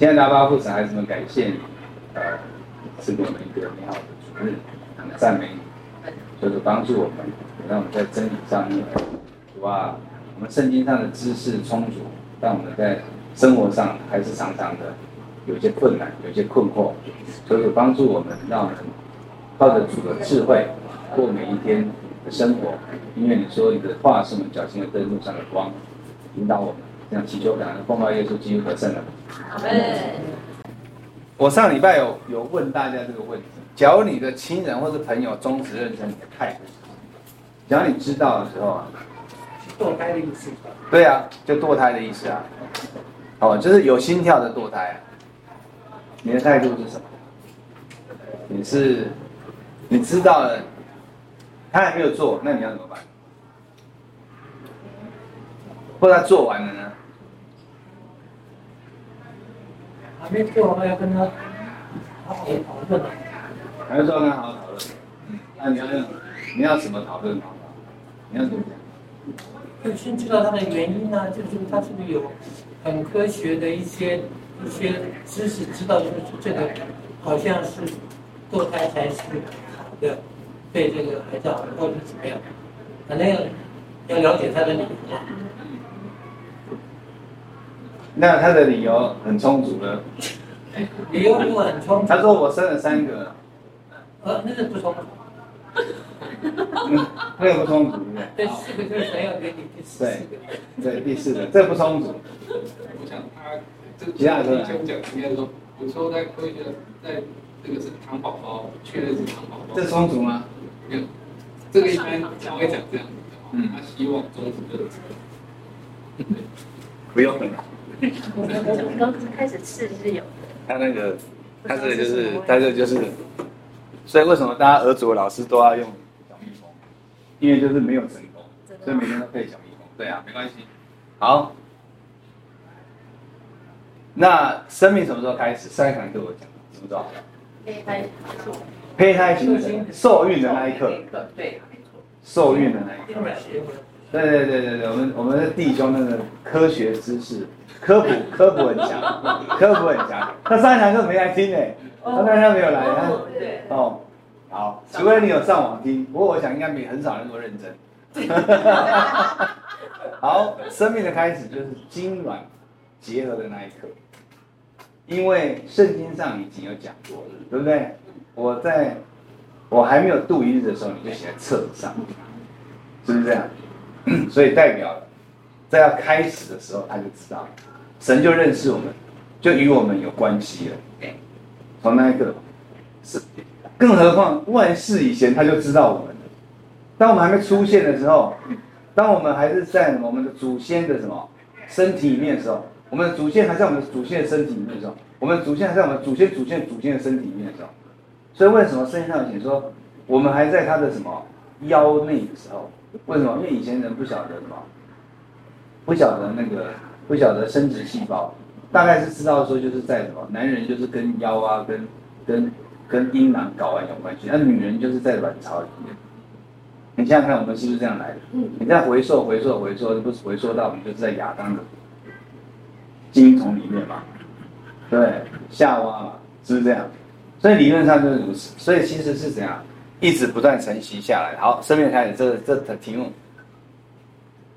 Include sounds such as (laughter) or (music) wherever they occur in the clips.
亲爱的阿爸父神，孩子们，感谢你，呃，赐给我们一个美好的主日，赞美你，就是帮助我们，让我们在真理上面，主啊，我们圣经上的知识充足，但我们在生活上还是常常的有些困难，有些困惑，就是帮助我们，让我们靠着主的智慧过每一天的生活，因为你说你的话是我们脚前的灯，路上的光，引导我们。这样祈求感恩，奉告耶稣基督得胜了。我上礼拜有有问大家这个问题：假如你的亲人或者朋友终止认真你的态度，只要你知道的时候啊，堕胎的意思。对啊，就堕胎的意思啊。哦，就是有心跳的堕胎啊。你的态度是什么？你是你知道了，他还没有做，那你要怎么办？或者他做完了呢？还没做的话，要跟他好好讨论。还是说跟他好好讨论？那你要用，你要怎么讨论？你要怎么讲？就先知道他的原因呢、啊，就是他是不是有很科学的一些一些知识，知道就是这个好像是堕胎才是好的，对这个孩子好，或者怎么样？反正要要了解他的理由。那他的理由很充足了。(laughs) 理由如果很充足，他说我生了三个。呃，那个不充足。嗯，(laughs) 那个不充足，对不对？对，四个就是想要给你第四个。对，对，第四个，这不充足。我想他这其他的讲讲应该说，有时候在科学在这个是糖宝宝，确认是糖宝宝。这充足吗？没有，这个一般才会讲这样子。嗯，他希望终止这个。不用了。我刚开始试是有的。他那个，他这个就是，他这个就是，所以为什么大家儿组的老师都要用小蜜蜂？因为就是没有成功，所以每天都配小蜜蜂。对啊，没关系。好，那生命什么时候开始？上一堂课我讲，什么时候？胚胎胚胎形成，受孕的那一刻。对，受孕的那一刻。对对对对对，我们我们的弟兄那个科学知识。科普科普很强，科普很强。他上一堂课没来听诶，他刚刚没有来。哦，对。哦，好，除非你有上网听，不过我想应该没很少人那么认真。好，生命的开始就是精卵结合的那一刻，因为圣经上已经有讲过了，对不对？我在我还没有度一日的时候，你就写在册子上，是不是这样？(clears throat) 所以代表在要开始的时候，他就知道。神就认识我们，就与我们有关系了。从那一个是，更何况万世以前他就知道我们了。当我们还没出现的时候，当我们还是在我们的祖先的什么身体里面的时候，我们的祖先还在我们祖先的身体里面的时候，我们的祖先还在我们祖先祖先祖先的身体里面的时候，所以为什么圣经上写说，我们还在他的什么腰内的时候？为什么？因为以前人不晓得什么，不晓得那个。不晓得生殖细胞，大概是知道说就是在什么，男人就是跟腰啊，跟跟跟阴囊睾丸有关系，那女人就是在卵巢里面。你想想看，我们是不是这样来的？你再回溯回溯回溯，不是回溯到我们就是在亚当的精虫里面嘛？对，夏娃嘛，是不是这样？所以理论上就是如此。所以其实是怎样，一直不断承袭下来。好，生命开始这这的题目。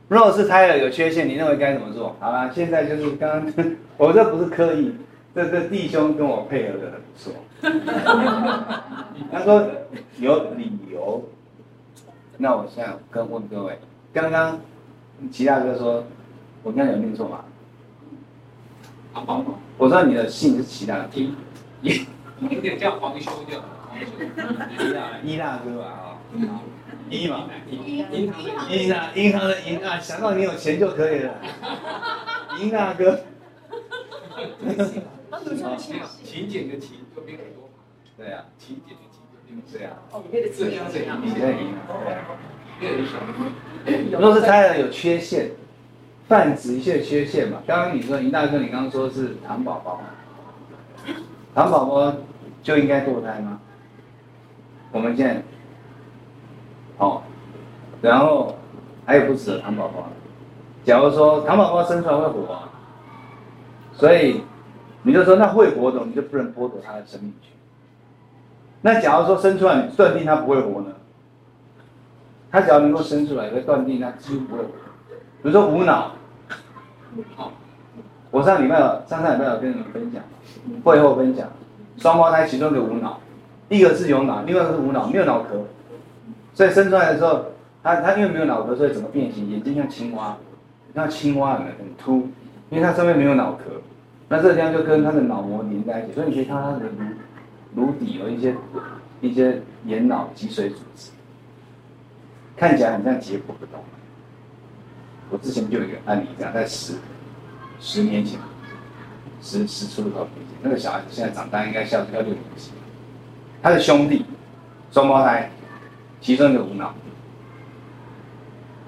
如果是胎儿有缺陷，你认为该怎么做？好啦，现在就是刚刚，我这不是刻意，这这弟兄跟我配合的很不错。他说有理由，那我现在跟问各位，刚刚齐大哥说，我刚刚有念错吗？好好好，我知道你的姓是齐大哥，一，有点叫黄修叫黄修，(laughs) 一大哥吧啊。一嘛，银银银啊，银行的银啊，想到你有钱就可以了。(laughs) 银大哥，勤俭的勤就变很多。对啊，勤俭的勤就变这样。哦，你的字要这样。你的银啊，对。如果是胎儿有缺陷，泛指一些缺陷嘛。刚刚你说银大哥，你刚刚说是糖宝宝，糖宝宝就应该堕胎吗？我们现在。哦，然后还有不止的糖宝宝。假如说糖宝宝生出来会活，所以你就说那会活的，你就不能剥夺他的生命权。那假如说生出来，你断定他不会活呢？他只要能够生出来，可以断定他几乎不会活。比如说无脑，好我上礼拜上上礼拜有跟你们分享，会后分享，双胞胎其中一个无脑，第一个是有脑，另外一个是无脑，没有脑壳，所以生出来的时候，他他因为没有脑壳，所以怎么变形？眼睛像青蛙，像青蛙很很凸，因为他上面没有脑壳，那这个地方就跟他的脑膜连在一起，所以你可以看到他的颅颅底有一些一些眼脑脊髓组织，看起来很像解剖的东西。我之前就有一个案例，这样在十十年前，十十出头年前，那个小孩子现在长大，应该小要六年级。他的兄弟双胞胎，其中一个无脑。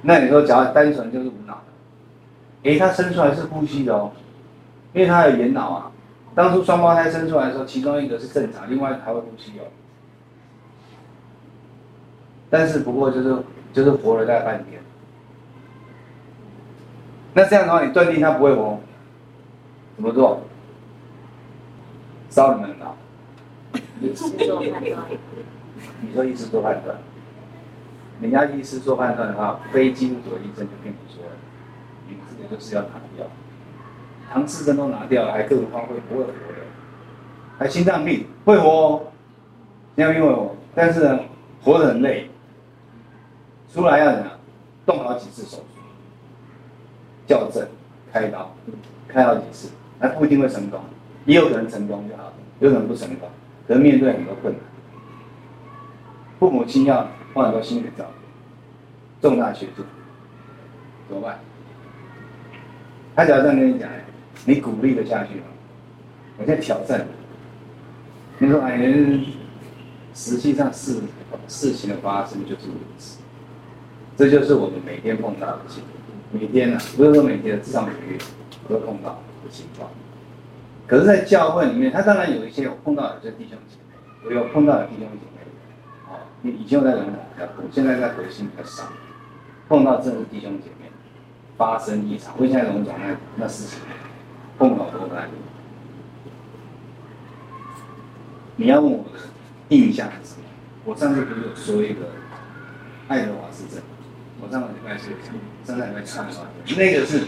那你说，只要单纯就是无脑的，诶，他生出来是呼吸的哦，因为他有眼脑啊。当初双胞胎生出来的时候，其中一个是正常，另外一个还会呼吸哦。但是不过就是就是活了大概半天。那这样的话，你断定他不会活，怎么做？烧你们的脑。医师做判断。你说医师做判断，人家医师做判断的话，非基督徒医生就跟你说了，你这个就是要拿掉，唐氏症都拿掉了，还更何况会不会活的？还心脏病会活哦，心脏病会活，但是呢，活得很累，出来要怎样？动好几次手术，校正，开刀，开好几次，还不一定会成功，也有可能成功就好了，有可能不成功，可能面对很多困难，父母亲要花很多心血照顾，重大决定，怎么办？他只要这样跟你讲，你鼓励得下去吗？我在挑战。你你说哎，实际上事事情的发生就是如此，这就是我们每天碰到的情况。每天呢、啊，不是说每天，至少每个月都碰到的情况。可是，在教会里面，他当然有一些我碰到的，就是弟兄姐妹，我有碰到的弟兄姐妹。哦，你以前我在人比较多，现在在核心比较少。碰到真的弟兄姐妹发生异常，我现在怎么讲那那事情，碰到多难。你要问我的印象是什么？我上次不是有说一个爱德华氏症？我上个礼拜是讲，上个礼拜讲的，那个是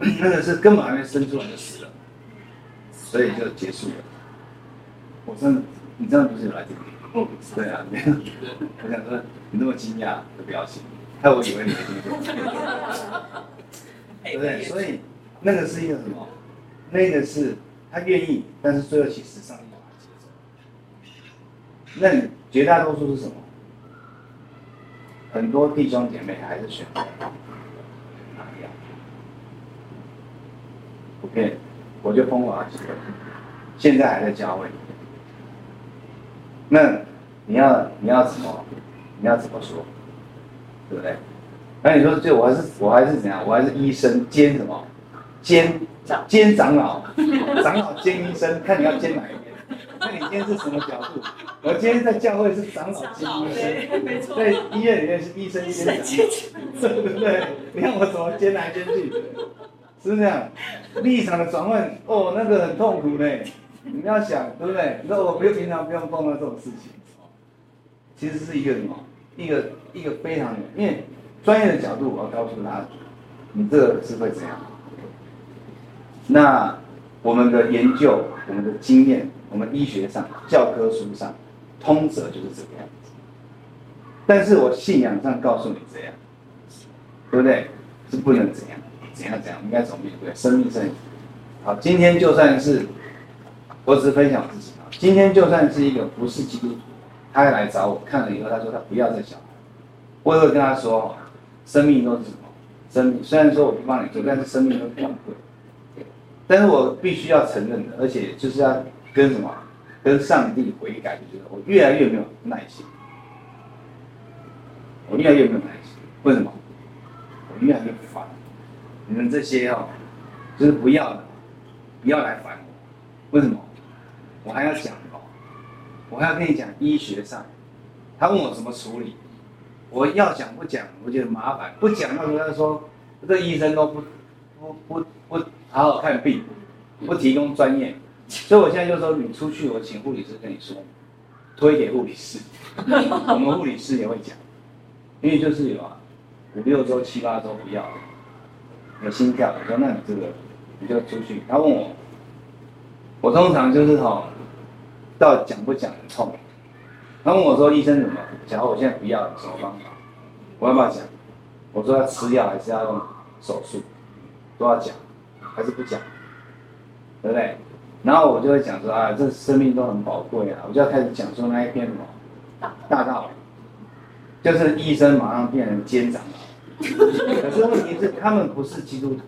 (clears throat) 那个是根本还没生出来就死了，所以就结束了。我真的，你真的不是有来这里？对啊，没有。我想说，你那么惊讶的表情，害我以为你没听过，(laughs) 对不对？所以那个是一个什么？那个是他愿意，但是最后其实上。那你绝大多数是什么？很多弟兄姐妹还是选择拿掉。不骗，我就碰过好几个，现在还在教会里面。那你要你要怎么？你要怎么说？对不对？那你说，就我还是我还是怎样？我还是医生兼什么？兼兼长老，长老兼医生，看你要兼哪一边。那你今天是什么角度？我今天在教会是长老兼医生，在医院里面是医生兼长，(laughs) 对不对？你看我怎么兼来兼去，是不是这样？立场的转换，哦，那个很痛苦呢。你们要想，对不对？你说我不用平常不用碰到这种事情，其实是一个什么？一个一个非常，因为专业的角度，我要告诉他，你这个是会怎样？那我们的研究，我们的经验。我们医学上教科书上通则就是这个样子，但是我信仰上告诉你这样，对不对？是不能怎样怎样怎样，应该怎么面对？生命圣好，今天就算是我只是分享我自己啊，今天就算是一个不是基督徒，他来找我看了以后，他说他不要再小孩，我也会跟他说，生命都是什么？生命虽然说我不帮你做，但是生命都非常贵，但是我必须要承认的，而且就是要。跟什么？跟上帝悔改，就是我越来越没有耐心，我越来越没有耐心。为什么？我越来越烦。你们这些哦，就是不要的，不要来烦我。为什么？我还要讲哦，我还要跟你讲医学上，他问我怎么处理，我要讲不讲，我觉得麻烦。不讲，到时候他说这医生都不不不不好好看病，不提供专业。所以我现在就说，你出去，我请护理师跟你说，推给护理师，(laughs) 我们护理师也会讲，因为就是有啊，五六周、七八周不要，有心跳，我说那你这个你就出去。他问我，我通常就是哈，到讲不讲的痛。他问我说，医生怎么？假如我现在不要，什么方法？我要不要讲？我说要吃药还是要用手术？都要讲，还是不讲？对不对？然后我就会讲说啊，这生命都很宝贵啊，我就要开始讲说那一篇什么大道理，就是医生马上变成监长了。(laughs) 可是问题是他们不是基督徒，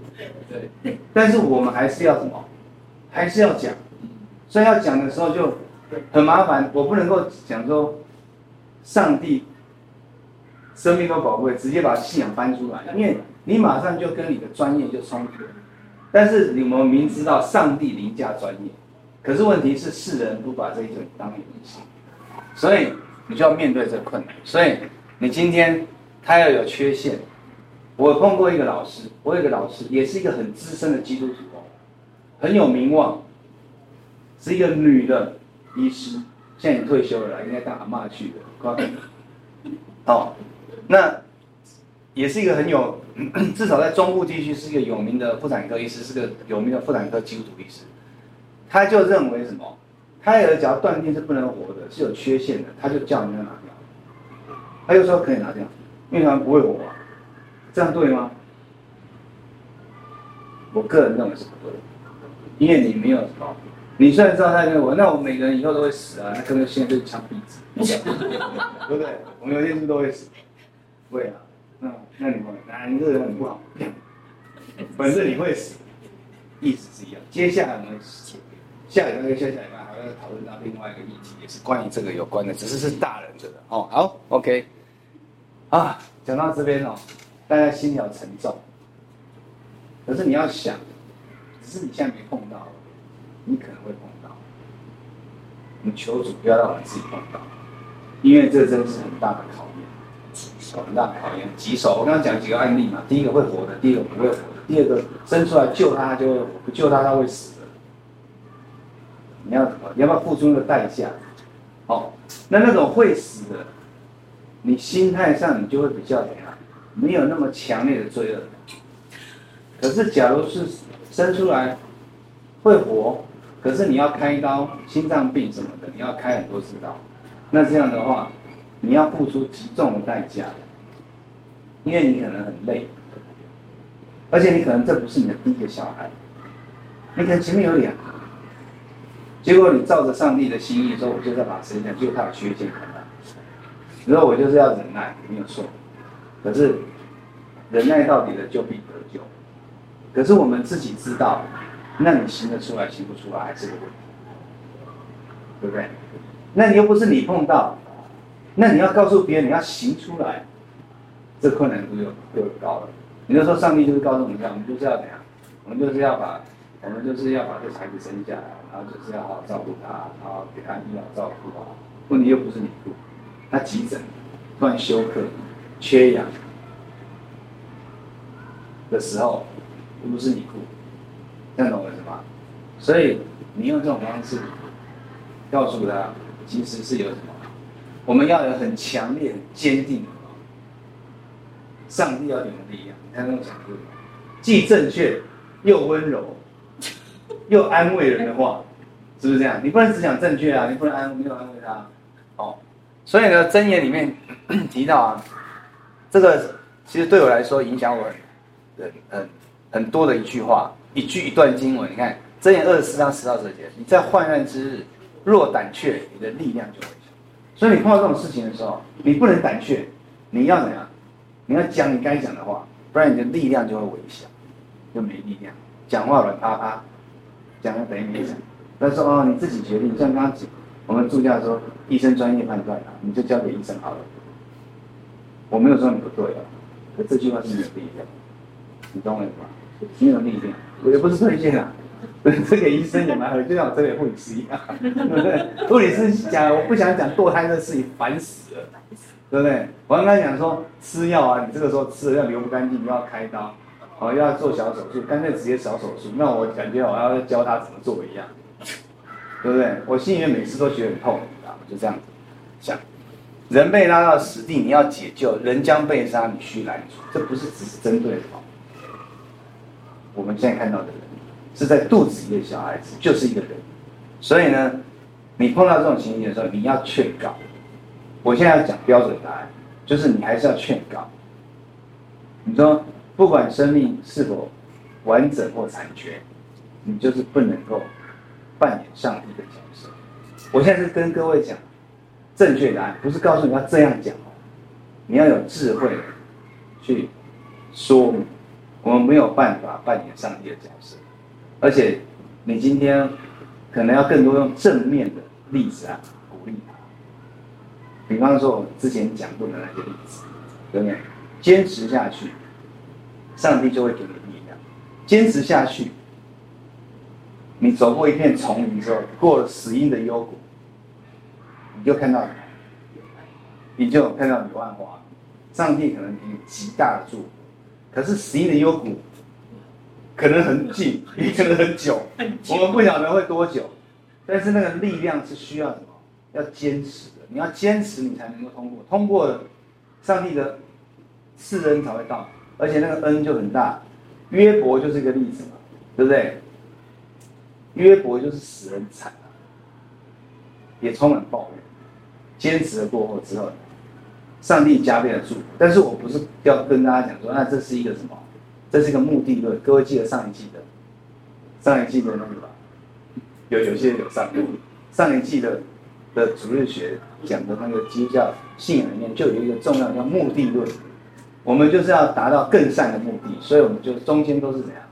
对，但是我们还是要什么？还是要讲，所以要讲的时候就很麻烦，我不能够讲说上帝生命都宝贵，直接把信仰搬出来，因为你马上就跟你的专业就冲突了。但是你们明知道上帝凌驾专业，可是问题是世人不把这一种当一回事，所以你就要面对这困难。所以你今天他要有缺陷，我碰过一个老师，我有一个老师也是一个很资深的基督徒哦，很有名望，是一个女的医师，现在已经退休了，应该当阿嬷去的。好，那。也是一个很有，(coughs) 至少在中部地区是一个有名的妇产科医师，是个有名的妇产科基督徒医师。他就认为什么？胎儿只要断定是不能活的，是有缺陷的，他就叫你要拿掉。他就说可以拿掉，因为他们不会活啊。这样对吗？我个人认为是不对，因为你没有什么，你虽然知道他在活，那我们每个人以后都会死啊，那可能现在就枪毙子，(laughs) 对不对？我们有些事都会死，会啊。那那你们，那你这个人很不好，反正你会死，意思是一样。接下来我们下礼拜跟下下礼拜还要讨论到另外一个议题，也是关于这个有关的，只是是大人的哦。好，OK，啊，讲到这边哦，大家心要沉重。可是你要想，只是你现在没碰到，你可能会碰到。你求主不要让我们自己碰到，因为这真是很大的考验。很大的考验，棘手。我刚刚讲几个案例嘛，第一个会活的，第二个不会活的，第二个生出来救他，就会；不救他，他会死的。你要什么？你要不要付出那个代价？哦，那那种会死的，你心态上你就会比较？没有那么强烈的罪恶感。可是，假如是生出来会活，可是你要开刀，心脏病什么的，你要开很多次刀，那这样的话。你要付出极重的代价，因为你可能很累，而且你可能这不是你的第一个小孩，你可能前面有两个，结果你照着上帝的心意说，我就在把生下，就他的缺陷可能，你说我就是要忍耐，没有错，可是忍耐到底的就必得救，可是我们自己知道，那你行得出来行不出来还是个问题，对不对？那你又不是你碰到。那你要告诉别人，你要行出来，这困难度又又高了。你就说上帝就是告诉我们这样，我们就是要怎样？我们就是要把，我们就是要把这孩子生下来，然后就是要好好照顾他，然后给他医疗照顾啊。问题又不是你顾，他急诊突然休克、缺氧的时候，不是你哭，这样懂我意思吗？所以你用这种方式告诉他，其实是有什么？我们要有很强烈、很坚定，上帝要给我们力量。你看那种程度，既正确又温柔，又安慰人的话，是不是这样？你不能只讲正确啊，你不能安没有安慰他。哦，所以呢，箴言里面 (clears throat) 提到啊，这个其实对我来说影响我很很很多的一句话，一句一段经文。你看箴言二十四章十到十节，你在患难之日若胆怯，你的力量就会小。所以你碰到这种事情的时候，你不能胆怯，你要怎样？你要讲你该讲的话，不然你的力量就会微小，就没力量。讲话软趴趴，讲了等于没讲。他说哦，你自己决定。像刚刚我们助教说，医生专业判断啊，你就交给医生好了。我没有说你不对啊，可这句话是没有力量，你懂我意思吗？没有力量，我也不是推荐啊。(laughs) 这个医生也蛮好，就像我这个护理师一样，对不对？护理师讲，我不想讲堕胎的事情，烦死了，对不对？我刚刚讲说吃药啊，你这个时候吃了要流不干净，又要开刀，哦，又要做小手术，干脆直接小手术。那我感觉我要教他怎么做一样，对不对？我心里面每次都觉得很痛，我就这样子想。人被拉到死地，你要解救；人将被杀，你须拦阻。这不是只是针对的我们现在看到的人，是在肚子里的小孩子，就是一个人。所以呢，你碰到这种情形的时候，你要劝告。我现在要讲标准答案，就是你还是要劝告。你说，不管生命是否完整或残缺，你就是不能够扮演上帝的角色。我现在是跟各位讲。正确答案不是告诉你要这样讲哦，你要有智慧去说明。我们没有办法扮演上帝的角色，而且你今天可能要更多用正面的例子啊鼓励他。比方说我之前讲过的那些例子，对不对？坚持下去，上帝就会给你力量。坚持下去，你走过一片丛林之后，过了死荫的幽谷。你就看到，你就看到柳暗花，上帝可能给你极大的祝福，可是十一的幽谷可能很近，(laughs) 也可能很久，我们不晓得会多久，但是那个力量是需要什么？要坚持的，你要坚持，你才能够通过，通过了，上帝的赐恩才会到，而且那个恩就很大。约伯就是一个例子嘛，对不对？约伯就是死人惨啊，也充满抱怨。坚持了过后之后，上帝加倍的祝福。但是我不是要跟大家讲说，那这是一个什么？这是一个目的论。各位记得上一季的，上一季的那个吧？有有些有上过，上一季的的主日学讲的那个基督教信仰里面，就有一个重要叫目的论。我们就是要达到更善的目的，所以我们就中间都是怎样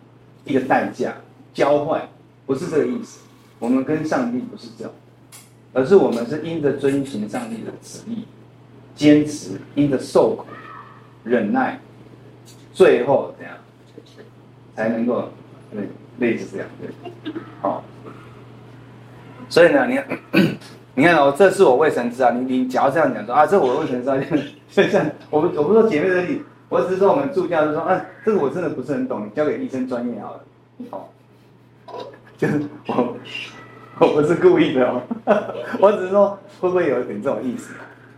一个代价交换，不是这个意思。我们跟上帝不是这样。而是我们是因着遵行上帝的旨意，坚持，因着受苦，忍耐，最后怎样，才能够对类似这样对，好。所以呢，你看，(coughs) 你看哦，这是我未曾知啊。你你假如这样讲说啊，这我未曾知道，(laughs) 就像我们我不说姐妹的例，我只是说我们助教就说，啊，这个我真的不是很懂，你交给医生专业好了，好，就是我。(laughs) 我不是故意的哦，(laughs) 我只是说会不会有一点这种意思？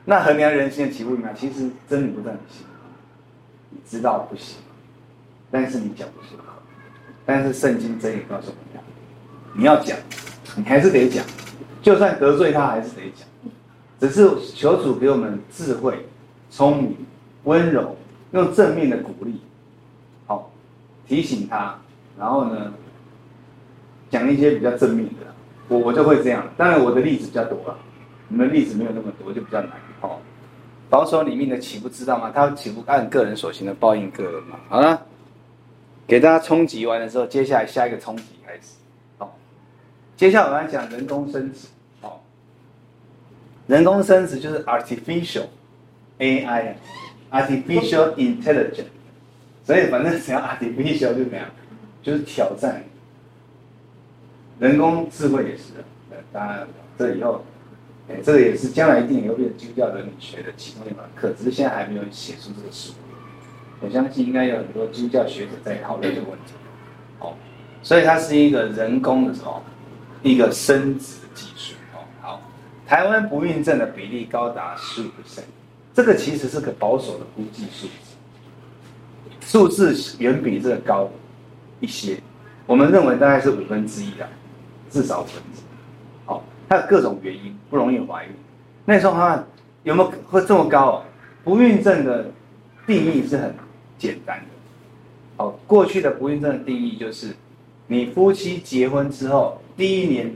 那衡量人心的起步呢？其实真理不在你心，你知道不行，但是你讲不出口。但是圣经真理告诉我们，你要讲，你还是得讲，就算得罪他还是得讲。只是求主给我们智慧、聪明、温柔，用正面的鼓励，好提醒他，然后呢讲一些比较正面的。我我就会这样，当然我的例子比较多了，你们例子没有那么多，就比较难。哦，保守里面的岂不知道吗？他岂不按个人所行的报应个人嘛？好了，给大家冲击完了之后，接下来下一个冲击开始。好，接下来我们来讲人工生殖。好，人工生殖就是 artificial AI，artificial intelligence。所以反正只要 artificial 就怎样，就是挑战。人工智慧也是的，当然这以后，哎，这个也是将来一定也会变成基督教伦理学的其中一门课，只是现在还没有写出这个书。我相信应该有很多基督教学者在讨论这个问题。哦，所以它是一个人工的什么，一个生殖技术。哦，好，台湾不孕症的比例高达十五%，这个其实是个保守的估计数字，数字远比这个高一些，我们认为大概是五分之一的。至少分子，好，它有各种原因不容易怀孕。那时候他有没有会这么高？不孕症的定义是很简单的。好，过去的不孕症的定义就是，你夫妻结婚之后第一年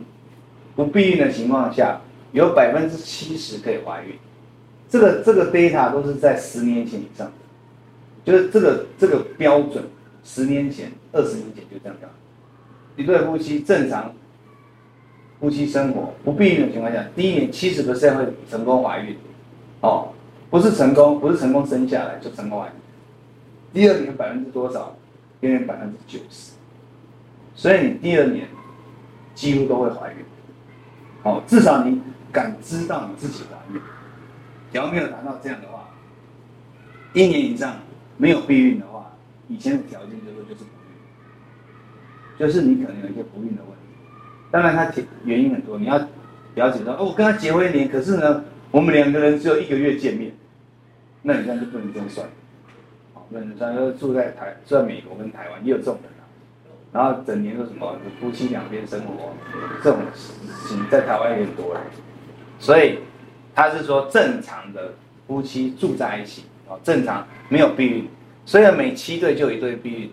不避孕的情况下，有百分之七十可以怀孕。这个这个 data 都是在十年前以上的，就是这个这个标准，十年前、二十年前就这样讲。一对夫妻正常。夫妻生活不避孕的情况下，第一年七十的赛会成功怀孕，哦，不是成功，不是成功生下来就成功怀孕。第二年百分之多少？第二年百分之九十，所以你第二年几乎都会怀孕，哦，至少你感知到你自己怀孕。假如没有达到这样的话，一年以上没有避孕的话，以前的条件就是就是不孕，就是你可能有一些不孕的问题。当然他结原因很多，你要了解到哦，我跟他结婚一年，可是呢，我们两个人只有一个月见面，那你这样就不能这么算。那你像说住在台住在美国跟台湾也有这种人啊，然后整年都什么夫妻两边生活，这种事情在台湾也很多了。所以他是说正常的夫妻住在一起啊，正常没有避孕，所以每七对就有一对避孕。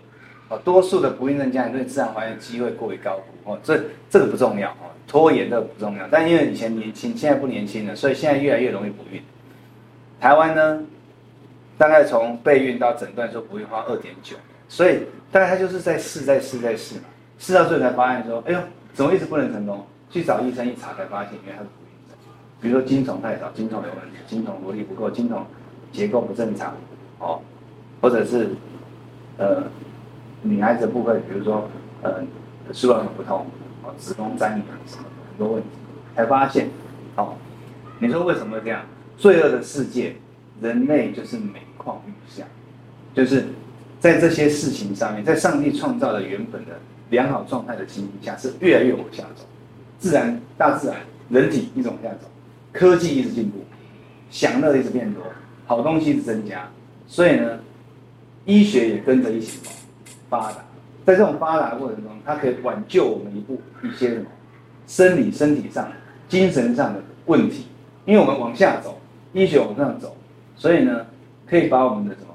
哦，多数的不孕症家庭对自然怀孕机会过于高估哦，这这个不重要哦，拖延这个不重要，但因为以前年轻，现在不年轻了，所以现在越来越容易不孕。台湾呢，大概从备孕到诊断说不孕花二点九，所以大概他就是在试，在试，在试嘛，试到最后才发现说，哎呦，怎么一直不能成功？去找医生一查才发现，原来他是不孕症，比如说精虫太少，精虫有问题，精虫活力不够，精虫结构不正常，哦，或者是呃。女孩子的部分，比如说，呃，输卵管不通，哦，子宫粘连什么很多问题，才发现，哦，你说为什么会这样？罪恶的世界，人类就是每况愈下，就是在这些事情上面，在上帝创造的原本的良好状态的情形下，是越来越往下走，自然、大自然、人体一直往下走，科技一直进步，享乐一直变多，好东西一直增加，所以呢，医学也跟着一起走。发达，在这种发达的过程中，它可以挽救我们一部一些什么生理、身体上、精神上的问题。因为我们往下走，医学往上走，所以呢，可以把我们的什么，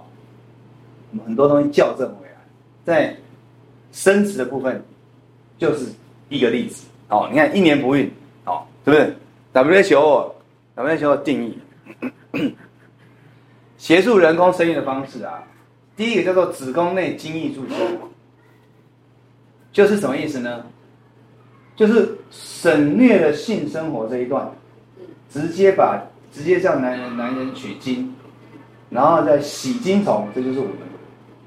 我们很多东西校正回来。在生殖的部分，就是一个例子。哦，你看一年不孕，哦，对不对？WHO，WHO 定义，(coughs) 协助人工生育的方式啊。第一个叫做子宫内精液注射，就是什么意思呢？就是省略了性生活这一段，直接把直接叫男人男人取精，然后再洗精虫，这就是我们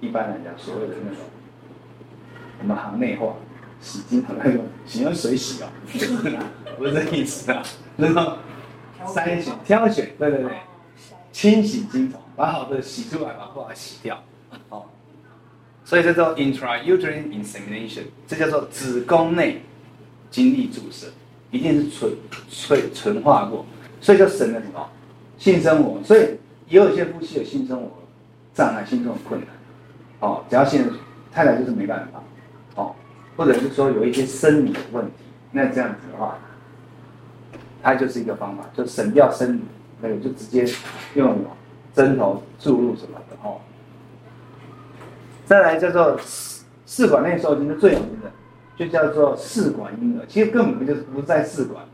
一般来讲所谓的那种我们行内话，洗精虫那种洗用水洗啊，(laughs) 不是这意思啊，那种筛选挑选，对对对，清洗精虫，把好的洗出来，把不好洗掉。哦，所以这叫 intrauterine insemination，这叫做子宫内精液注射，一定是纯纯纯化过，所以就省了什么性生活。所以也有一些夫妻有性生活障碍、性生活困难，哦，只要现太太就是没办法，哦，或者是说有一些生理的问题，那这样子的话，它就是一个方法，就省掉生理，那个就直接用针头注入什么的哦。再来叫做试管内受精是最有名的，就叫做试管婴儿。其实根本就是不在试管，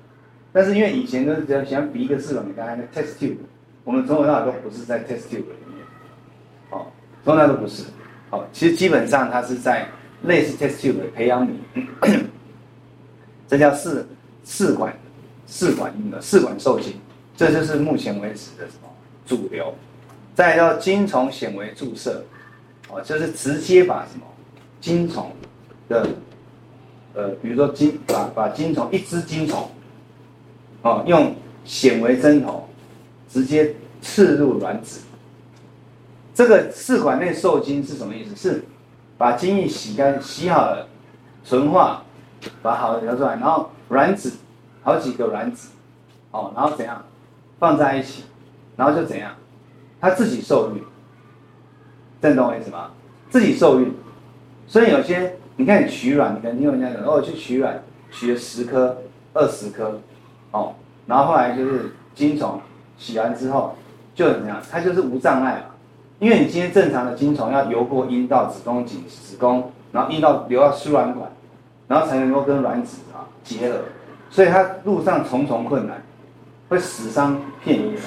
但是因为以前都是只要想比一个试管给大家，那 test tube，我们从头到尾都不是在 test tube 里面，哦，从来都不是。哦，其实基本上它是在类似 test tube 的培养皿，(coughs) 这叫试试管试管婴儿，试管受精，这就是目前为止的什么主流。再叫精虫显微注射。哦，就是直接把什么精虫的，呃，比如说精把把精虫一只精虫，哦，用显微针头直接刺入卵子。这个试管内受精是什么意思？是把精液洗干洗好了，纯化，把好的流出来，然后卵子好几个卵子，哦，然后怎样放在一起，然后就怎样，它自己受孕。这懂我意思吗？自己受孕，所以有些你看你取卵，你可能听人家讲，哦，去取卵，取了十颗、二十颗，哦，然后后来就是精虫洗完之后就怎么样？它就是无障碍嘛，因为你今天正常的精虫要游过阴道、子宫颈、子宫，然后阴道流到输卵管，然后才能够跟卵子啊结合，所以它路上重重困难，会死伤遍野，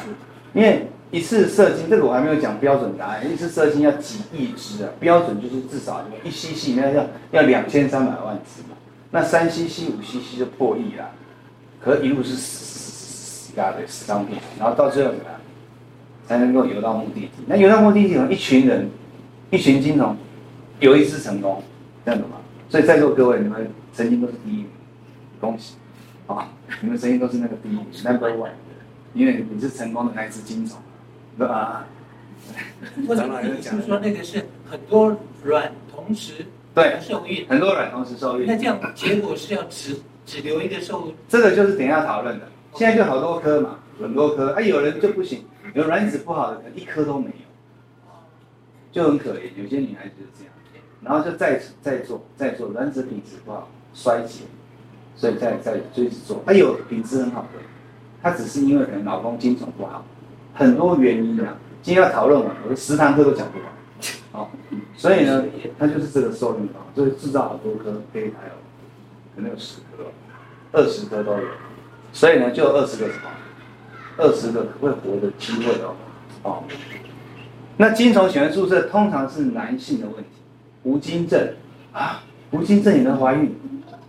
因为。一次射精，这个我还没有讲标准答案。一次射精要几亿只啊？标准就是至少一 cc，那要要两千三百万只嘛。那三 cc、五 cc 就破亿了，可一路是死死死死一大堆死伤片，然后到最后才能够游到目的地？那游到目的地，一群人，一群金虫，游一次成功，这样子嘛。所以在座各位，你们曾经都是第一名，恭喜啊！你们曾经都是那个第一名，Number One，因为你是成功的那一只金虫。对吧？或者听说那个是很多卵同时对受孕，很多卵同时受孕，那这样结果是要只只留一个受。这个就是等一下讨论的。现在就好多颗嘛，很多颗，啊，有人就不行，有卵子不好的，可能一颗都没有，就很可怜。有些女孩子就是这样，然后就再再做再做，卵子品质不好，衰竭，所以再再追着做。还、啊、有品质很好的，她只是因为可能老公精虫不好，很多原因啊。今天要讨论完，我的十堂课都讲不完。好，所以呢，它就是这个受孕法，就是制造好多颗胚胎哦，可能有十颗、二十颗都有。所以呢，就二十个什么？二十个会活的机会哦。哦，那精虫喜欢宿舍通常是男性的问题，无精症啊，无精症也能怀孕，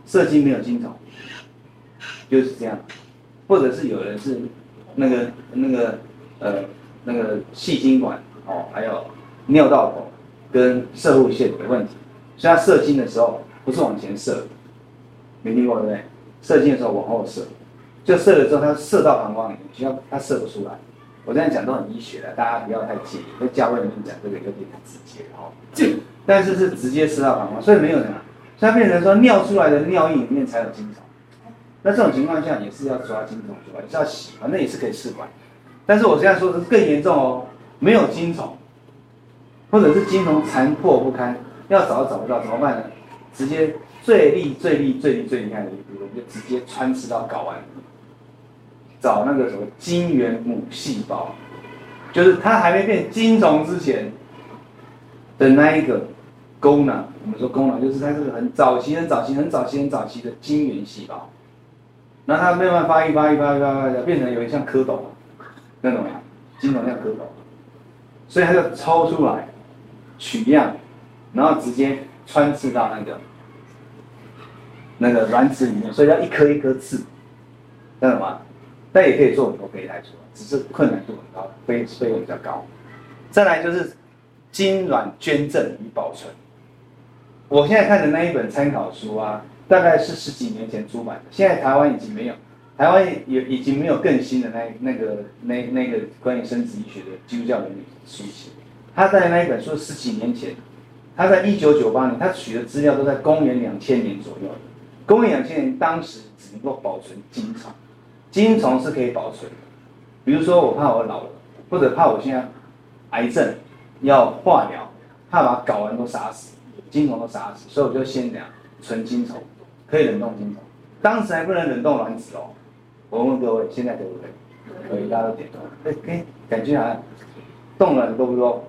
射精没有精虫，就是这样。或者是有人是那个那个呃那个细精管哦，还有尿道口跟射护腺的问题，所以他射精的时候不是往前射，没听过对不对？射精的时候往后射。就射了之后，它射到膀胱里面，只要它射不出来。我这样讲都很医学的，大家不要太介意。在教会里面讲这个有点直接哦，但是是直接射到膀胱，所以没有什么。所以变成说尿出来的尿液里面才有精虫。那这种情况下也是要抓精虫出来，也是要洗，反正也是可以试管。但是我现在说的是更严重哦，没有精虫，或者是精虫残破不堪，要找都找不到，怎么办呢？直接最厉、最厉、最厉、最厉害的一步，我们就直接穿刺到睾丸。找那个什么精原母细胞，就是它还没变精虫之前的那一个功能。我们说功能就是它是很早期、很早期、很早期、很早期的精原细胞。那它慢慢发育、发育、发育、发育，变成有点像蝌蚪那种呀，精虫像蝌蚪，所以它就抽出来取样，然后直接穿刺到那个那个卵子里面，所以要一颗一颗刺，知道吗？但也可以做很多胚胎出来，只是困难度很高，费费用比较高。再来就是精卵捐赠与保存。我现在看的那一本参考书啊，大概是十几年前出版的，现在台湾已经没有，台湾也已经没有更新的那那个那那个关于生殖医学的基督教伦理书写。他在那一本书十几年前，他在一九九八年，他取的资料都在公元两千年左右。公元两千年当时只能够保存精虫。精虫是可以保存的，比如说我怕我老了，或者怕我现在癌症要化疗，怕把睾丸都杀死，精虫都杀死，所以我就先这样存精虫，可以冷冻精虫。当时还不能冷冻卵子哦。我问各位，现在可不可以？可以，大家都点头。哎哎，感觉好像动了多不多？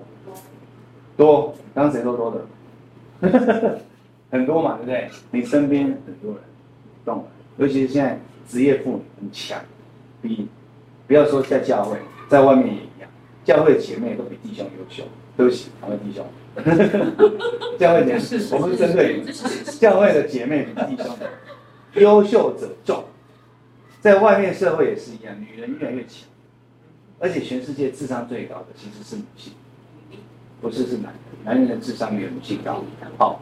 多，刚谁说多的？很多嘛，对不对？你身边很多人动了，尤其是现在。职业妇女很强，比不要说在教会，在外面也一样。教会姐妹都比弟兄优秀，对不起，两位弟兄。教会姐妹，我们是针对教会的姐妹比弟兄 (laughs) 优秀者众，在外面社会也是一样，女人越来越强，而且全世界智商最高的其实是女性，不是是男人，男人的智商没有女性高。好，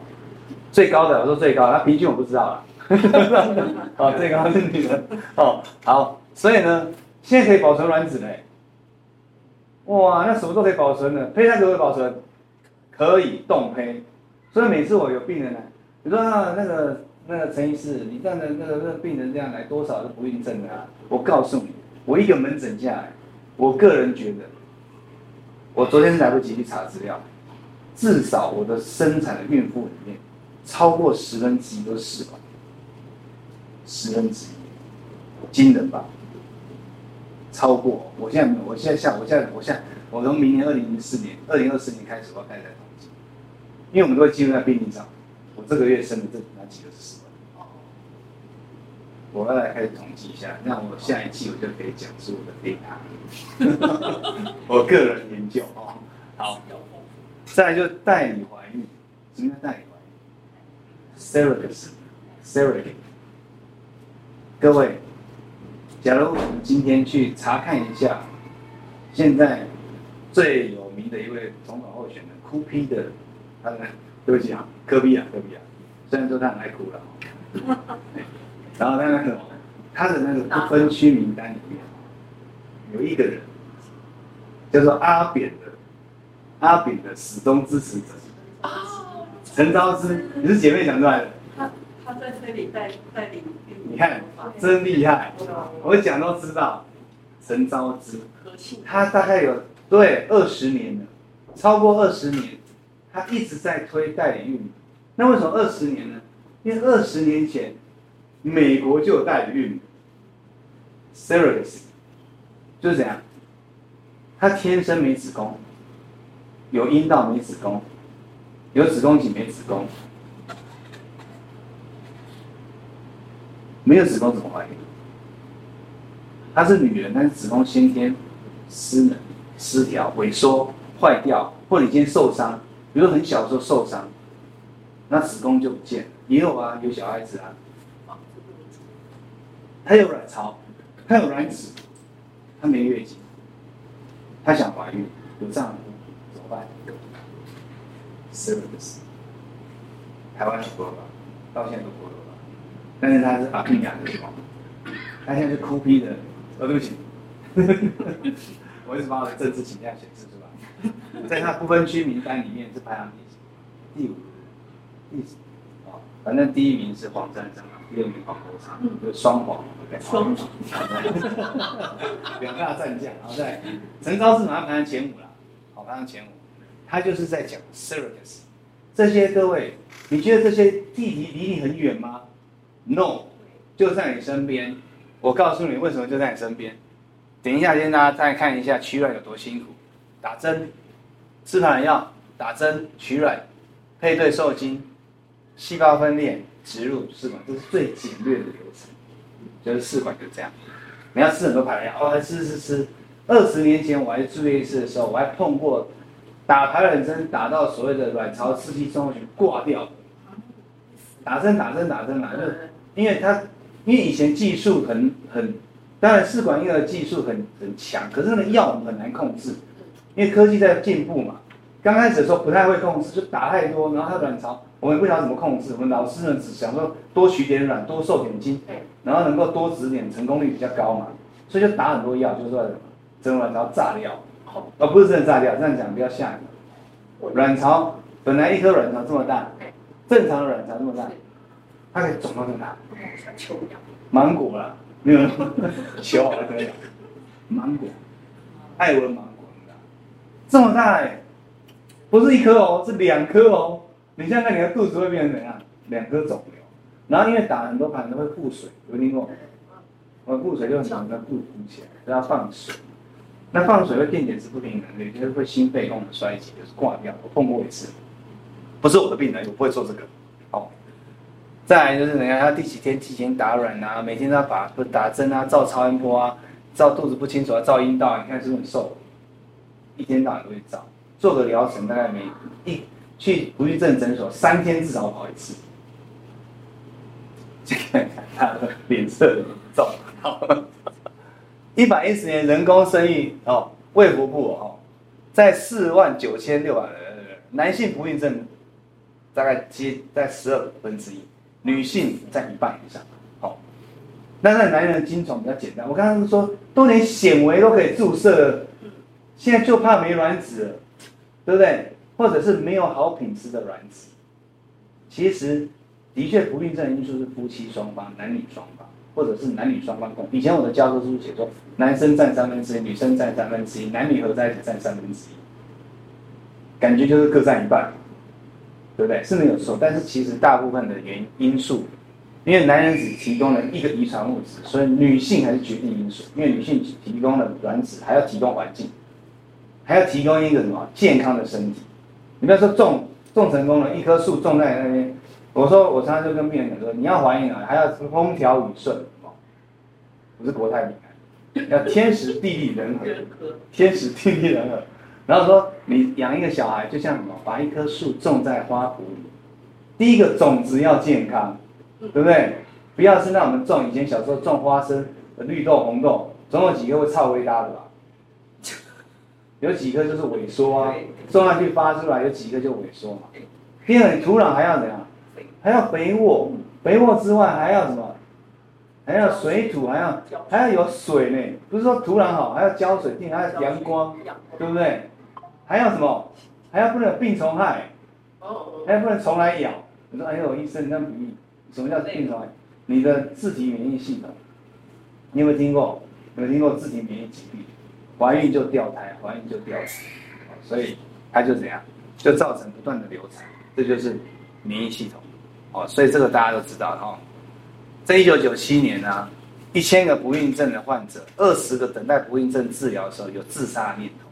最高的我说最高，那平均我不知道了。(laughs) 哦，最高是女人哦，好，所以呢，现在可以保存卵子嘞。哇，那什么都可以保存的，胚胎可不可以保存？可以冻胚。所以每次我有病人来，你说那个那个陈医师，你这样的那个那个病人这样来，多少是不孕症的啊？我告诉你，我一个门诊下来，我个人觉得，我昨天来不及去查资料，至少我的生产的孕妇里面，超过十分之一都是死亡。十分之一，惊人吧？超过，我现在，我现在像，我现在，我现在，我从明年二零零四年、二零二四年开始，我要开始来统计，因为我们都会记录在病历上。我这个月生的这哪几个是死？我要来开始统计一下，那我下一期我就可以讲述我的病案。(laughs) 我个人研究哦，好。再来就代理怀孕，什么叫代理怀孕？Surrogacy，Surrogate。各位，假如我们今天去查看一下，现在最有名的一位总统候选人哭批的，他的对不起啊，科比啊，科比啊，虽然说他很爱哭了，(laughs) 然后他那个他的那个不分区名单里面有一个人叫做阿扁的，阿扁的始终支持者，陈昭之，你是姐妹讲出来的。他他在这里带带领。你看，真厉害，我讲都知道。陈昭之，他大概有对二十年了，超过二十年，他一直在推代理孕母。那为什么二十年呢？因为二十年前，美国就有代理孕，Serious，就是这样。他天生没子宫，有阴道没子宫，有子宫颈没子宫，没有子宫怎么怀孕？她是女人，但是子宫先天失能、失调、萎缩、坏掉，或者已经受伤，比如很小的时候受伤，那子宫就不见了。也有啊，有小孩子啊，她有卵巢，她有卵子，她没月经，她想怀孕，有丈夫怎么办？是不是？台湾很多吧，到现在都多了吧，但是她是把命养的好，她现在是哭逼的。哦，对不起，(laughs) 我一直把我的政治倾向显示出来，在他不分区名单里面是排行第几？第五、第几？哦，反正第一名是黄珊珊，第二名黄国昌，就是双黄。双黄。两大战将，好在陈昭志马上排上前五了，好排上前五，他就是在讲 surrogacy。这些各位，你觉得这些议题离你很远吗？No，就在你身边。我告诉你为什么就在你身边。等一下，先大家再看一下取卵有多辛苦，打针，吃排卵药，打针取卵，配对受精，细胞分裂，植入试管，这是最简略的流程，就是试管就这样。你要吃很多排卵药，哦，吃吃吃。二十年前我还住院医师的时候，我还碰过打排卵针打到所谓的卵巢刺激症候群挂掉，打针打针打针打针因为他。因为以前技术很很，当然试管婴儿技术很很强，可是那个药我们很难控制，因为科技在进步嘛。刚开始的时候不太会控制，就打太多，然后它卵巢我们也不晓得怎么控制。我们老师呢只想说多取点卵，多受点精，然后能够多植点，成功率比较高嘛，所以就打很多药，就是说整个卵巢炸掉，哦不是真的炸掉，这样讲比较吓人。卵巢本来一颗卵巢这么大，正常的卵巢这么大。它可以肿到这么大，芒果了，没有 (laughs) 球好了可以，芒果，爱文芒果，这么大哎，不是一颗哦，是两颗哦。你现在看你的肚子会变成怎样？两颗肿瘤，然后因为打很多盘都会腹水，有听过？我腹水就很容易肚子鼓起来，都要放水。那放水会电解质不平衡，有些会心肺功能衰竭，就是挂掉。我碰过一次，不是我的病人，我不会做这个。好再来就是人家他第几天提前打卵啊，每天都要把不打针啊，照超音波啊，照肚子不清楚啊，照阴道，啊你看是不是很瘦？一天到晚都会照，做个疗程大概每一去不孕症诊所三天至少跑一次，看看他的脸色很皱。一百一十年人工生育哦，卫福部哦，在四万九千六百人，男性不孕症大概接在十二分之一。女性占一半以上，好，那那男人的精虫比较简单。我刚刚说都连显微都可以注射，现在就怕没卵子了，对不对？或者是没有好品质的卵子。其实的确不孕症的因素是夫妻双方、男女双方，或者是男女双方共。以前我的教科书写说，男生占三分之一，女生占三分之一，男女合在一起占三分之一，感觉就是各占一半。对不对？是没有错，但是其实大部分的原因素，因为男人只提供了一个遗传物质，所以女性还是决定因素。因为女性提供了卵子，还要提供环境，还要提供一个什么健康的身体。你不要说种种成功了，一棵树种在那边，我说我常常就跟病人讲说，你要怀孕了，还要风调雨顺，不是国泰民安，要天时地利人和，天时地利人和。然后说，你养一个小孩，就像什么，把一棵树种在花圃里。第一个种子要健康，对不对？不要是让我们种以前小时候种花生、绿豆、红豆，总有几个会臭味大的吧？有几棵就是萎缩啊，种下去发出来，有几棵就萎缩嘛。第二，土壤还要怎样？还要肥沃，肥沃之外还要什么？还要水土，还要还要有水呢。不是说土壤好，还要浇水，还要阳光，对不对？还要什么？还要不能病虫害，还要不能虫来咬。你说：“哎呦，医生，那比喻什么叫病虫害？你的自体免疫系统，你有没有听过？有没有听过自体免疫疾病？怀孕就掉胎，怀孕就掉子，所以它就怎样，就造成不断的流产，这就是免疫系统。哦，所以这个大家都知道哈。在一九九七年呢、一千个不孕症的患者，二十个等待不孕症治疗的时候有自杀念头，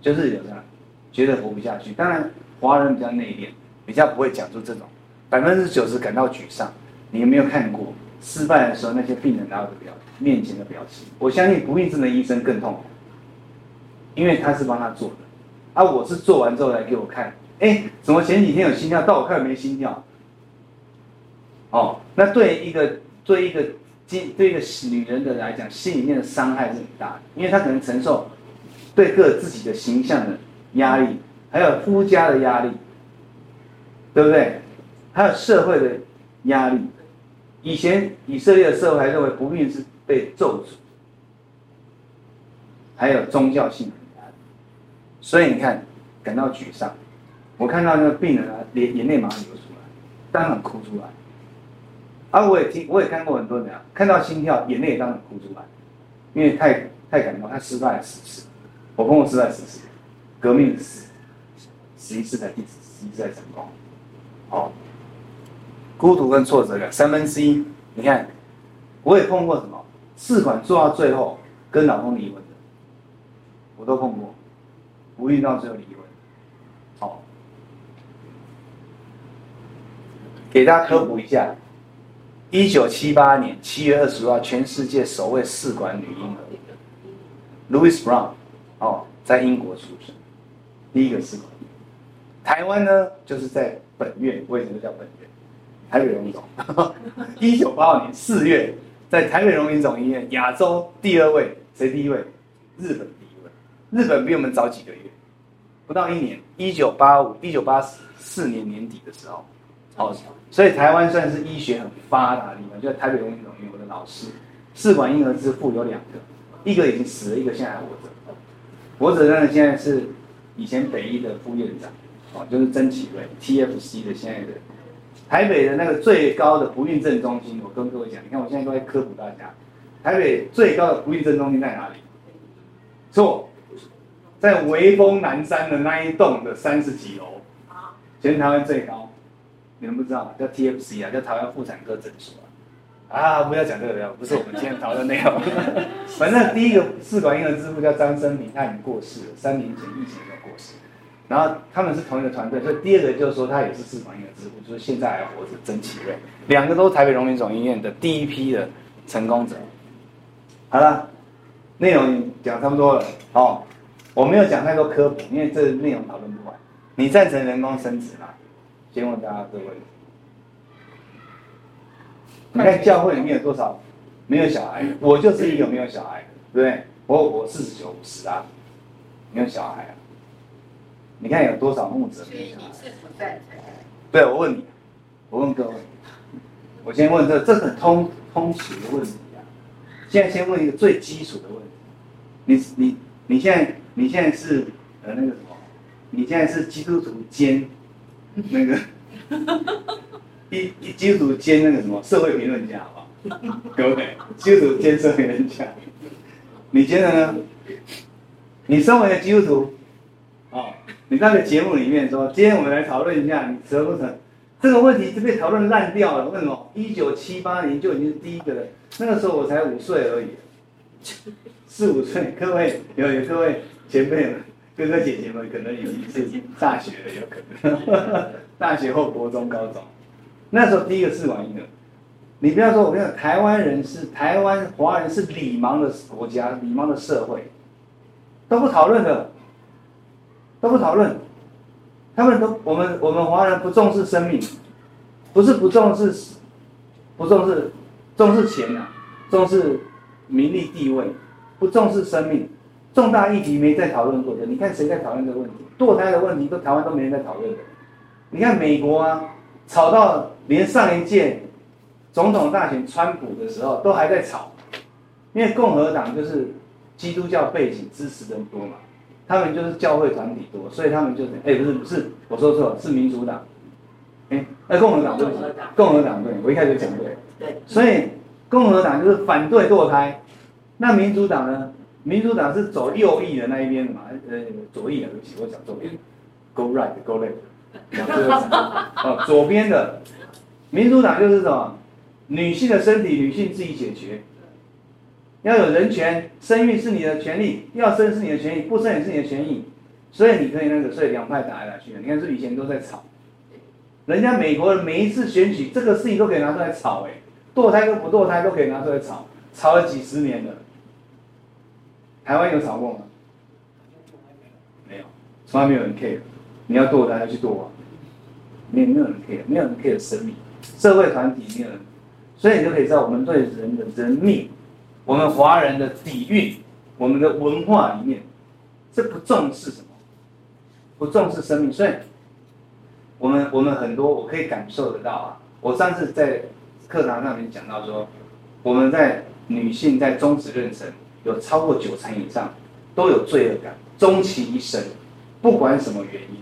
就是有这样觉得活不下去。当然，华人比较内敛，比较不会讲出这种，百分之九十感到沮丧。你有没有看过失败的时候那些病人拿的表面前的表情？我相信不孕症的医生更痛苦。因为他是帮他做的，啊，我是做完之后来给我看，哎，怎么前几天有心跳，到我看没心跳？哦，那对一个对一个对一个女人的来讲，心里面的伤害是很大的，因为她可能承受对个自己的形象的压力，还有夫家的压力，对不对？还有社会的压力。以前以色列的社会还认为不孕是被咒诅，还有宗教性。所以你看，感到沮丧。我看到那个病人啊，眼眼泪马上流出来，当场哭出来。啊，我也听，我也看过很多人啊，看到心跳，眼泪当场哭出来，因为太太感动，他失败了十次，我碰过失败十次，革命十十一次才第十一次才成功。哦，孤独跟挫折感三分之一。你看，我也碰过什么试管做到最后跟老公离婚的，我都碰过。不孕到最后离婚，好，给大家科普一下：一九七八年七月二十号，全世界首位试管女婴儿，Louis Brown，哦，在英国出生，第一个试管。台湾呢，就是在本院，为什么叫本院？台北荣总。(laughs) 一九八二年四月，在台北荣民总医院，亚洲第二位，谁第一位？日本。日本比我们早几个月。不到一年，一九八五、一九八四年年底的时候，哦，所以台湾算是医学很发达的地方。就在台北荣民总医院，我的老师，试管婴儿之父有两个，一个已经死了，一个现在还活着。活着呢，现在是以前北医的副院长，哦，就是曾启瑞，TFC 的现在的台北的那个最高的不孕症中心。我跟各位讲，你看我现在都在科普大家，台北最高的不孕症中心在哪里？错。在微风南山的那一栋的三十几楼，全台湾最高，你们不知道叫 TFC 啊，叫台湾妇产科诊所啊。啊，不要讲这个了，不是我们今天讨论内容。(laughs) 反正第一个试管婴儿之父叫张生明，他已经过世了，三年前疫情的时候过世。然后他们是同一个团队，所以第二个就是说他也是试管婴儿之父，就是现在还活着曾启瑞，两个都是台北荣民总医院的第一批的成功者。好了，内容讲差不多了，哦。我没有讲太多科普，因为这内容讨论不完。你赞成人工生殖吗？先问大家各位。你看教会里面有多少没有小孩？我就是一个没有小孩的，对不对？我我四十九五十啊，没有小孩啊。你看有多少牧者没有小孩？你是不赞成？对，我问你，我问各位，我先问这，这很通通俗的问题啊。现在先问一个最基础的问题，你你你现在。你现在是呃那个什么？你现在是基督徒兼那个 (laughs) 一一基督徒兼那个什么社会评论家，好不好？可不可以？基督徒兼社会评论家，你觉得呢？你身为基督徒，哦，你那个节目里面说，今天我们来讨论一下，你成不成？这个问题就被讨论烂掉了。为什么？一九七八年就已经是第一个了，那个时候我才五岁而已，四五岁。各位有有各位。前辈们、哥哥姐姐们，可能已经是大学了，有可能，大学或国中、高中。那时候第一个试管婴儿，你不要说，我跟你讲，台湾人是台湾华人是礼盲的国家，礼盲的社会，都不讨论的，都不讨论。他们都，我们我们华人不重视生命，不是不重视，不重视，重视钱啊，重视名利地位，不重视生命。重大议题没在讨论过的，你看谁在讨论这个问题？堕胎的问题都台湾都没人在讨论的。你看美国啊，吵到连上一届总统大选川普的时候都还在吵，因为共和党就是基督教背景支持人多嘛，他们就是教会团体多，所以他们就是哎、欸、不是不是我说错了是民主党，哎呃，共和党对共和党对，我一开始就讲对。对。所以共和党就是反对堕胎，那民主党呢？民主党是走右翼的那一边的嘛？呃，左翼啊，对不起，我讲左边。Go right, go left。(laughs) 哦，左边的民主党就是什么？女性的身体，女性自己解决。要有人权，生育是你的权利，要生是你的权利，不生也是你的权益。所以你可以那个，所以两派打来打去的。你看，是以前都在吵，人家美国的每一次选举，这个事情都可以拿出来吵，哎，堕胎跟不堕胎都可以拿出来吵，吵了几十年了。台湾有找过吗？没有，从来没有人 care。你要堕胎要去堕啊，没有没有人 care，没有人 care 生命，社会团体没有人，所以你就可以知道我们对人的人命，我们华人的底蕴，我们的文化里面，这不重视什么，不重视生命，所以，我们我们很多我可以感受得到啊。我上次在课堂上面讲到说，我们在女性在终止妊娠。有超过九成以上都有罪恶感，终其一生，不管什么原因，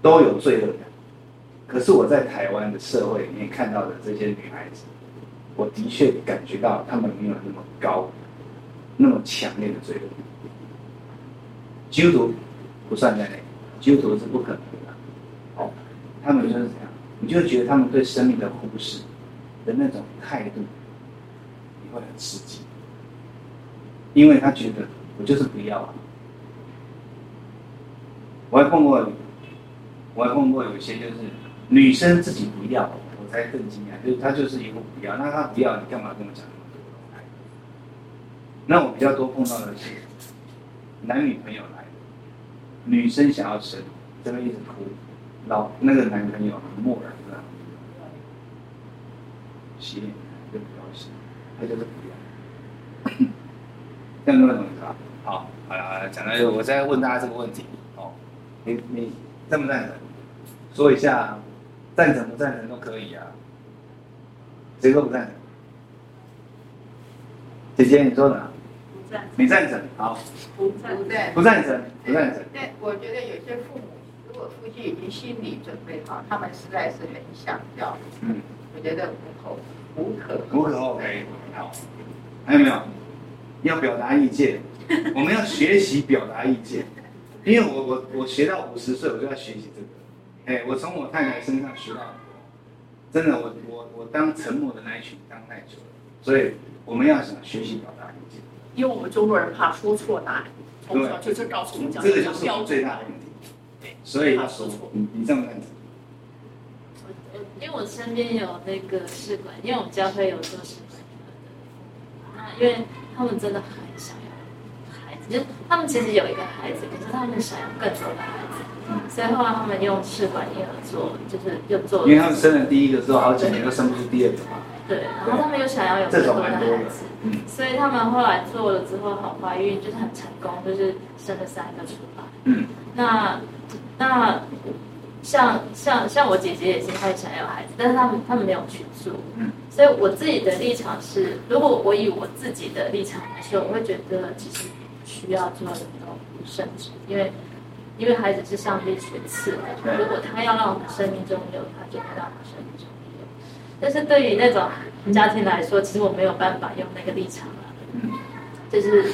都有罪恶感。可是我在台湾的社会里面看到的这些女孩子，我的确感觉到她们没有那么高，那么强烈的罪恶感。基督徒不算在内，基督徒是不可能的。哦，他们就是这样，你就觉得他们对生命的忽视的那种态度，你会很刺激。因为他觉得我就是不要啊，我还碰过，我还碰过有些就是女生自己不要，我才更惊讶，就是他就是一副不要，那他不要，你干嘛跟我讲那么多？那我比较多碰到的是男女朋友来，女生想要生，这边一直哭，老那个男朋友很漠然的，洗脸就不要洗，他就是。这样都能懂是吧？好，好了，好了，讲到我再问大家这个问题哦，你你赞不赞成？说一下，赞成不赞成都可以啊。谁说不赞成？姐姐，你说呢？不赞。你赞成？好。不赞。不赞成。不赞成。对，我觉得有些父母，如果夫妻已经心理准备好，他们实在是很想要。嗯。我觉得无可无可无可厚非。好，还有没有？要表达意见，(laughs) 我们要学习表达意见，因为我我我学到五十岁，我就要学习这个，哎，我从我太太身上学到很多，真的，我我我当沉默的那一群当太久了，所以我们要想学习表达意见，因为我们中国人怕说错答案，从小就是告诉我们讲，这个就是我们最大的问题，对，所以要说错，你你这么看？我我因为我身边有那个试管，因为我们教会有做试管的，那因为。他们真的很想要孩子，就是他们其实有一个孩子，可是他们想要更多的孩子，所以后来他们用试管婴儿做，就是又做。因为他们生了第一个之后，好几年都生不出第二个嘛。对，然后他们又想要有更多的孩子，所以他们后来做了之后，好怀孕就是很成功，就是生了三个出来。嗯，那那。像像像我姐姐也是，她也想要孩子，但是他们他们没有去做。嗯，所以我自己的立场是，如果我以我自己的立场来说，我会觉得其实需要做人工生殖，因为因为孩子是上帝所赐的，如果他要让我们生命中有，他就会让我们生命中有。但是对于那种家庭来说，其实我没有办法用那个立场了，嗯，就是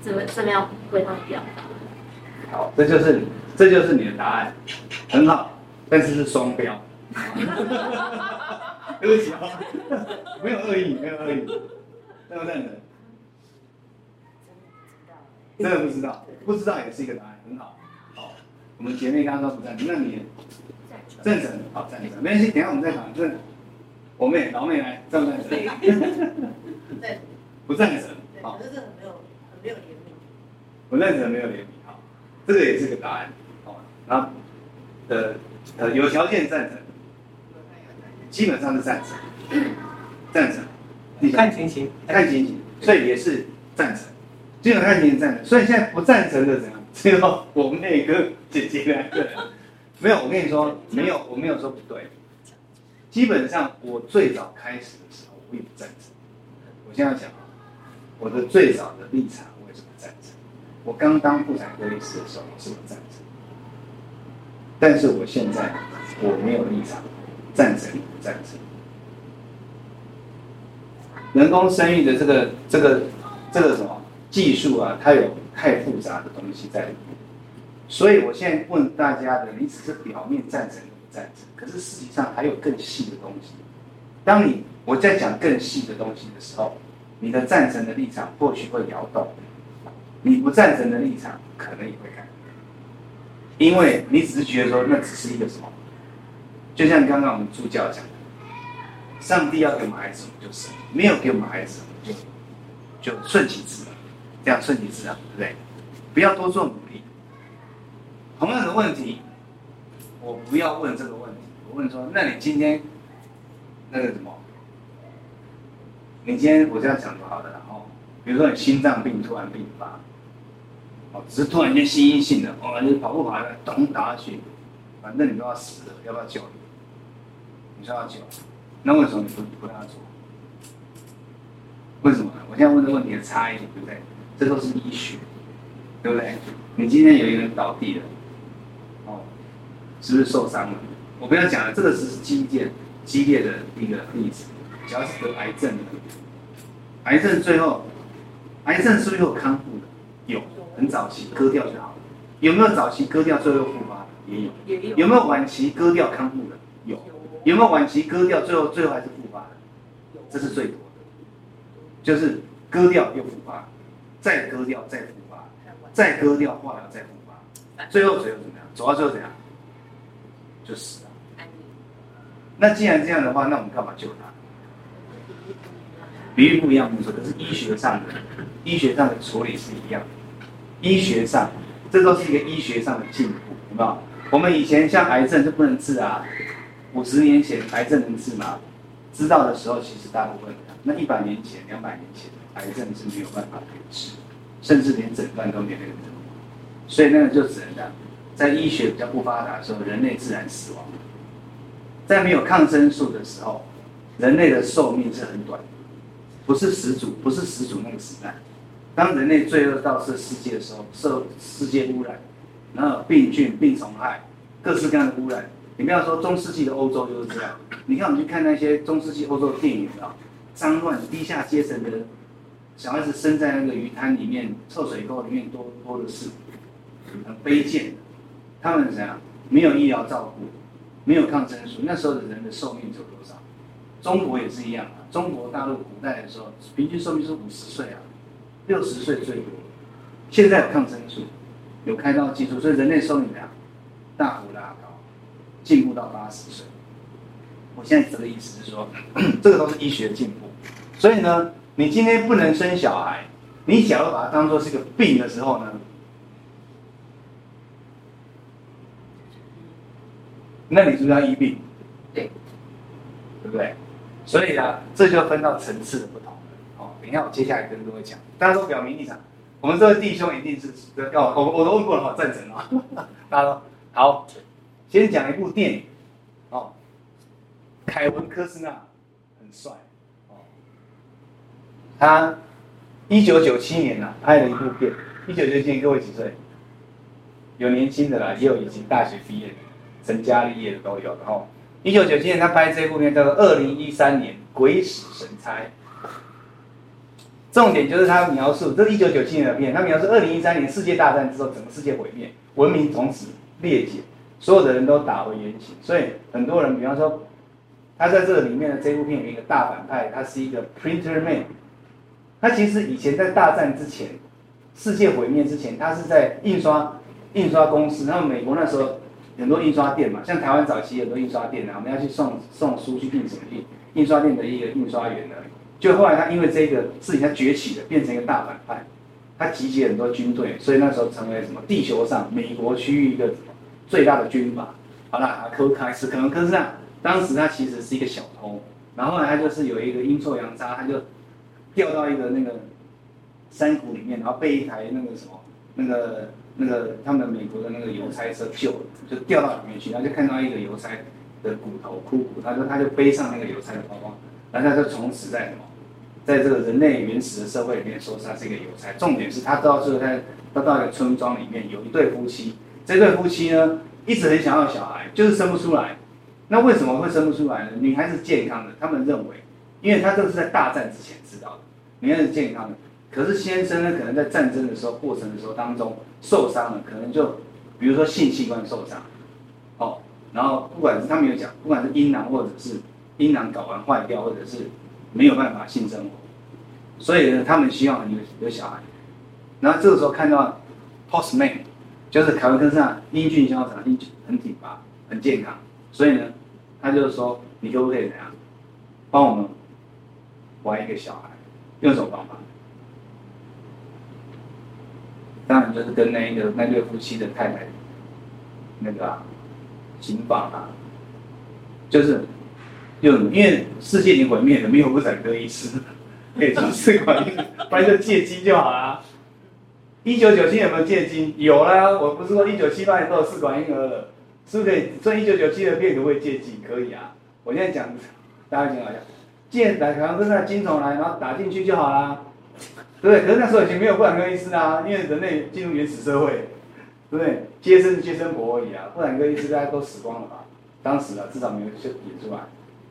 怎么怎么样为他们表达。好，这就是。这就是你的答案，很好，但是是双标。(laughs) 对不起啊，没有恶意，没有恶意。认不对？真的不知道，不知道也是一个答案，很好。好，我们姐妹刚刚说不赞成，那你赞成？好，赞成。没关系，等下我们再讨论。我妹老妹来赞不赞成？对，(laughs) 不赞成。好，这是很没有很没有怜悯。不赞成没有怜悯，好，这个也是个答案。然后，呃，呃，有条件赞成，基本上是赞成，赞成，你看情形，看情形，所以也是赞成，基本上看情形赞成，所以现在不赞成的怎样？只有我妹跟姐姐两个人，没有，我跟你说，没有，我没有说不对，基本上我最早开始的时候，我也不赞成，我现在讲啊，我的最早的立场为什么赞成？我刚当妇产科医师的时候也是不赞成。但是我现在我没有立场，赞成不赞成？人工生育的这个这个这个什么技术啊，它有太复杂的东西在里面，所以我现在问大家的，你只是表面赞成不赞成，可是实际上还有更细的东西。当你我在讲更细的东西的时候，你的赞成的立场或许会摇动，你不赞成的立场可能也会改，因为你只是觉得说那只是一个什么，就像刚刚我们助教讲的，上帝要给我们孩子，我们就生；没有给我们孩子，我们就就顺其自然，这样顺其自然，对不对？不要多做努力。同样的问题，我不要问这个问题，我问说，那你今天那个什么？你今天我这样讲就好了，然后比如说你心脏病突然病发，哦，只是突然间心因性的，哦，你跑步跑来咚打下去，反正你都要死了，要不要救你？你说要救，那为什么你不不让他做？为什么？我现在问的问题的差异，对不对？这都是医学，对不对？你今天有一个人倒地了，哦，是不是受伤了？我不要讲了，这个只是激烈激烈的一个例子。只要是得癌症的，癌症最后，癌症是不是有康复的？有，很早期割掉就好了。有没有早期割掉最后复发的？也有。也有。有没有晚期割掉康复的？有。有没有晚期割掉最后最后还是复发的？有。这是最多的，就是割掉又复发，再割掉再复发，再割掉化疗再复发，最后最后怎么样？走到最后怎样？就死了。那既然这样的话，那我们干嘛救他？比喻不一样，没错，可是医学上的医学上的处理是一样的。医学上，这都是一个医学上的进步，有没有？我们以前像癌症就不能治啊，五十年前癌症能治吗？知道的时候，其实大部分那一百年前、两百年前，癌症是没有办法可以治，甚至连诊断都没那个能力。所以那个就只能这样，在医学比较不发达的时候，人类自然死亡。在没有抗生素的时候，人类的寿命是很短的。不是始祖，不是始祖那个时代。当人类罪恶到这世界的时候，受世界污染，然后病菌、病虫害，各式各样的污染。你不要说中世纪的欧洲就是这样。你看，我们去看那些中世纪欧洲的电影啊，脏乱、低下阶层的小孩子生在那个鱼滩里面、臭水沟里面，多多的是，很卑贱的。他们怎样？没有医疗照顾，没有抗生素。那时候的人的寿命只有多少？中国也是一样啊。中国大陆古代的时候，平均寿命是五十岁啊，六十岁最多。现在有抗生素，有开刀技术，所以人类寿命量？大幅拉高，进步到八十岁。我现在这个意思是说，(clears throat) 这个都是医学进步。所以呢，你今天不能生小孩，你假如把它当做是一个病的时候呢，那你是不是要医病？对，对不对？所以呢，这就分到层次的不同等一下我接下来跟各位讲，大家都表明立场。我们这位弟兄一定是要我我都问过了哈，赞成啊。(laughs) 大家说好，先讲一部电影。哦，凯文科斯纳很帅。哦，他一九九七年呢拍了一部片。一九九七年各位几岁？有年轻的啦，也有已经大学毕业，成家立业的都有。然后。一九九七年，他拍这部片叫做《二零一三年鬼使神差》。重点就是他描述，这是一九九七年的片，他描述二零一三年世界大战之后，整个世界毁灭，文明从此裂解，所有的人都打回原形。所以很多人，比方说，他在这个里面的这部片有一个大反派，他是一个 Printer Man。他其实以前在大战之前，世界毁灭之前，他是在印刷印刷公司，然后美国那时候。很多印刷店嘛，像台湾早期很多印刷店啊，我们要去送送书去印什么印？印刷店的一个印刷员呢，就后来他因为这个事情他崛起了，变成一个大反派，他集结很多军队，所以那时候成为什么？地球上美国区域一个最大的军阀。好了，科开始可能科斯纳，当时他其实是一个小偷，然后呢他就是有一个阴错阳差，他就掉到一个那个山谷里面，然后被一台那个什么那个。那个他们美国的那个邮差车救了，就掉到里面去，然后就看到一个邮差的骨头枯骨，他说他就背上那个邮差的包包，然后他就从此在什么，在这个人类原始的社会里面说他是一个有才。重点是他到最后他他到一个村庄里面有一对夫妻，这对夫妻呢一直很想要小孩，就是生不出来，那为什么会生不出来呢？女孩子健康的，他们认为，因为他这个是在大战之前知道的，女孩子健康的。可是先生呢，可能在战争的时候过程的时候当中受伤了，可能就比如说性器官受伤，哦，然后不管是他们有讲，不管是阴囊或者是阴囊睾丸坏掉，或者是没有办法性生活，所以呢，他们希望有有小孩。然后这个时候看到 Postman，就是凯文科上英俊潇洒，英俊很挺拔，很健康，所以呢，他就是说，你可不可以怎样，帮我们怀一个小孩，用什么方法？当然就是跟那一个那对夫妻的太太，那个啊，行房啊，就是就，因为世界已经毁灭了，没有妇产科医师可以做试管婴儿，不然就借精就好了。一九九七有没有借精？有啦，我不是说一九七八年都有试管婴儿了，是不是可以？所以一九九七的片可不可以借精？可以啊。我现在讲，大家听好一下，借来可能跟那精虫来，然后打进去就好啦。对不对？可是那时候已经没有妇产科医师啊，因为人类进入原始社会，对不对？接生接生婆而已啊，妇产科医师大家都死光了吧？当时啊，至少没有就引出来，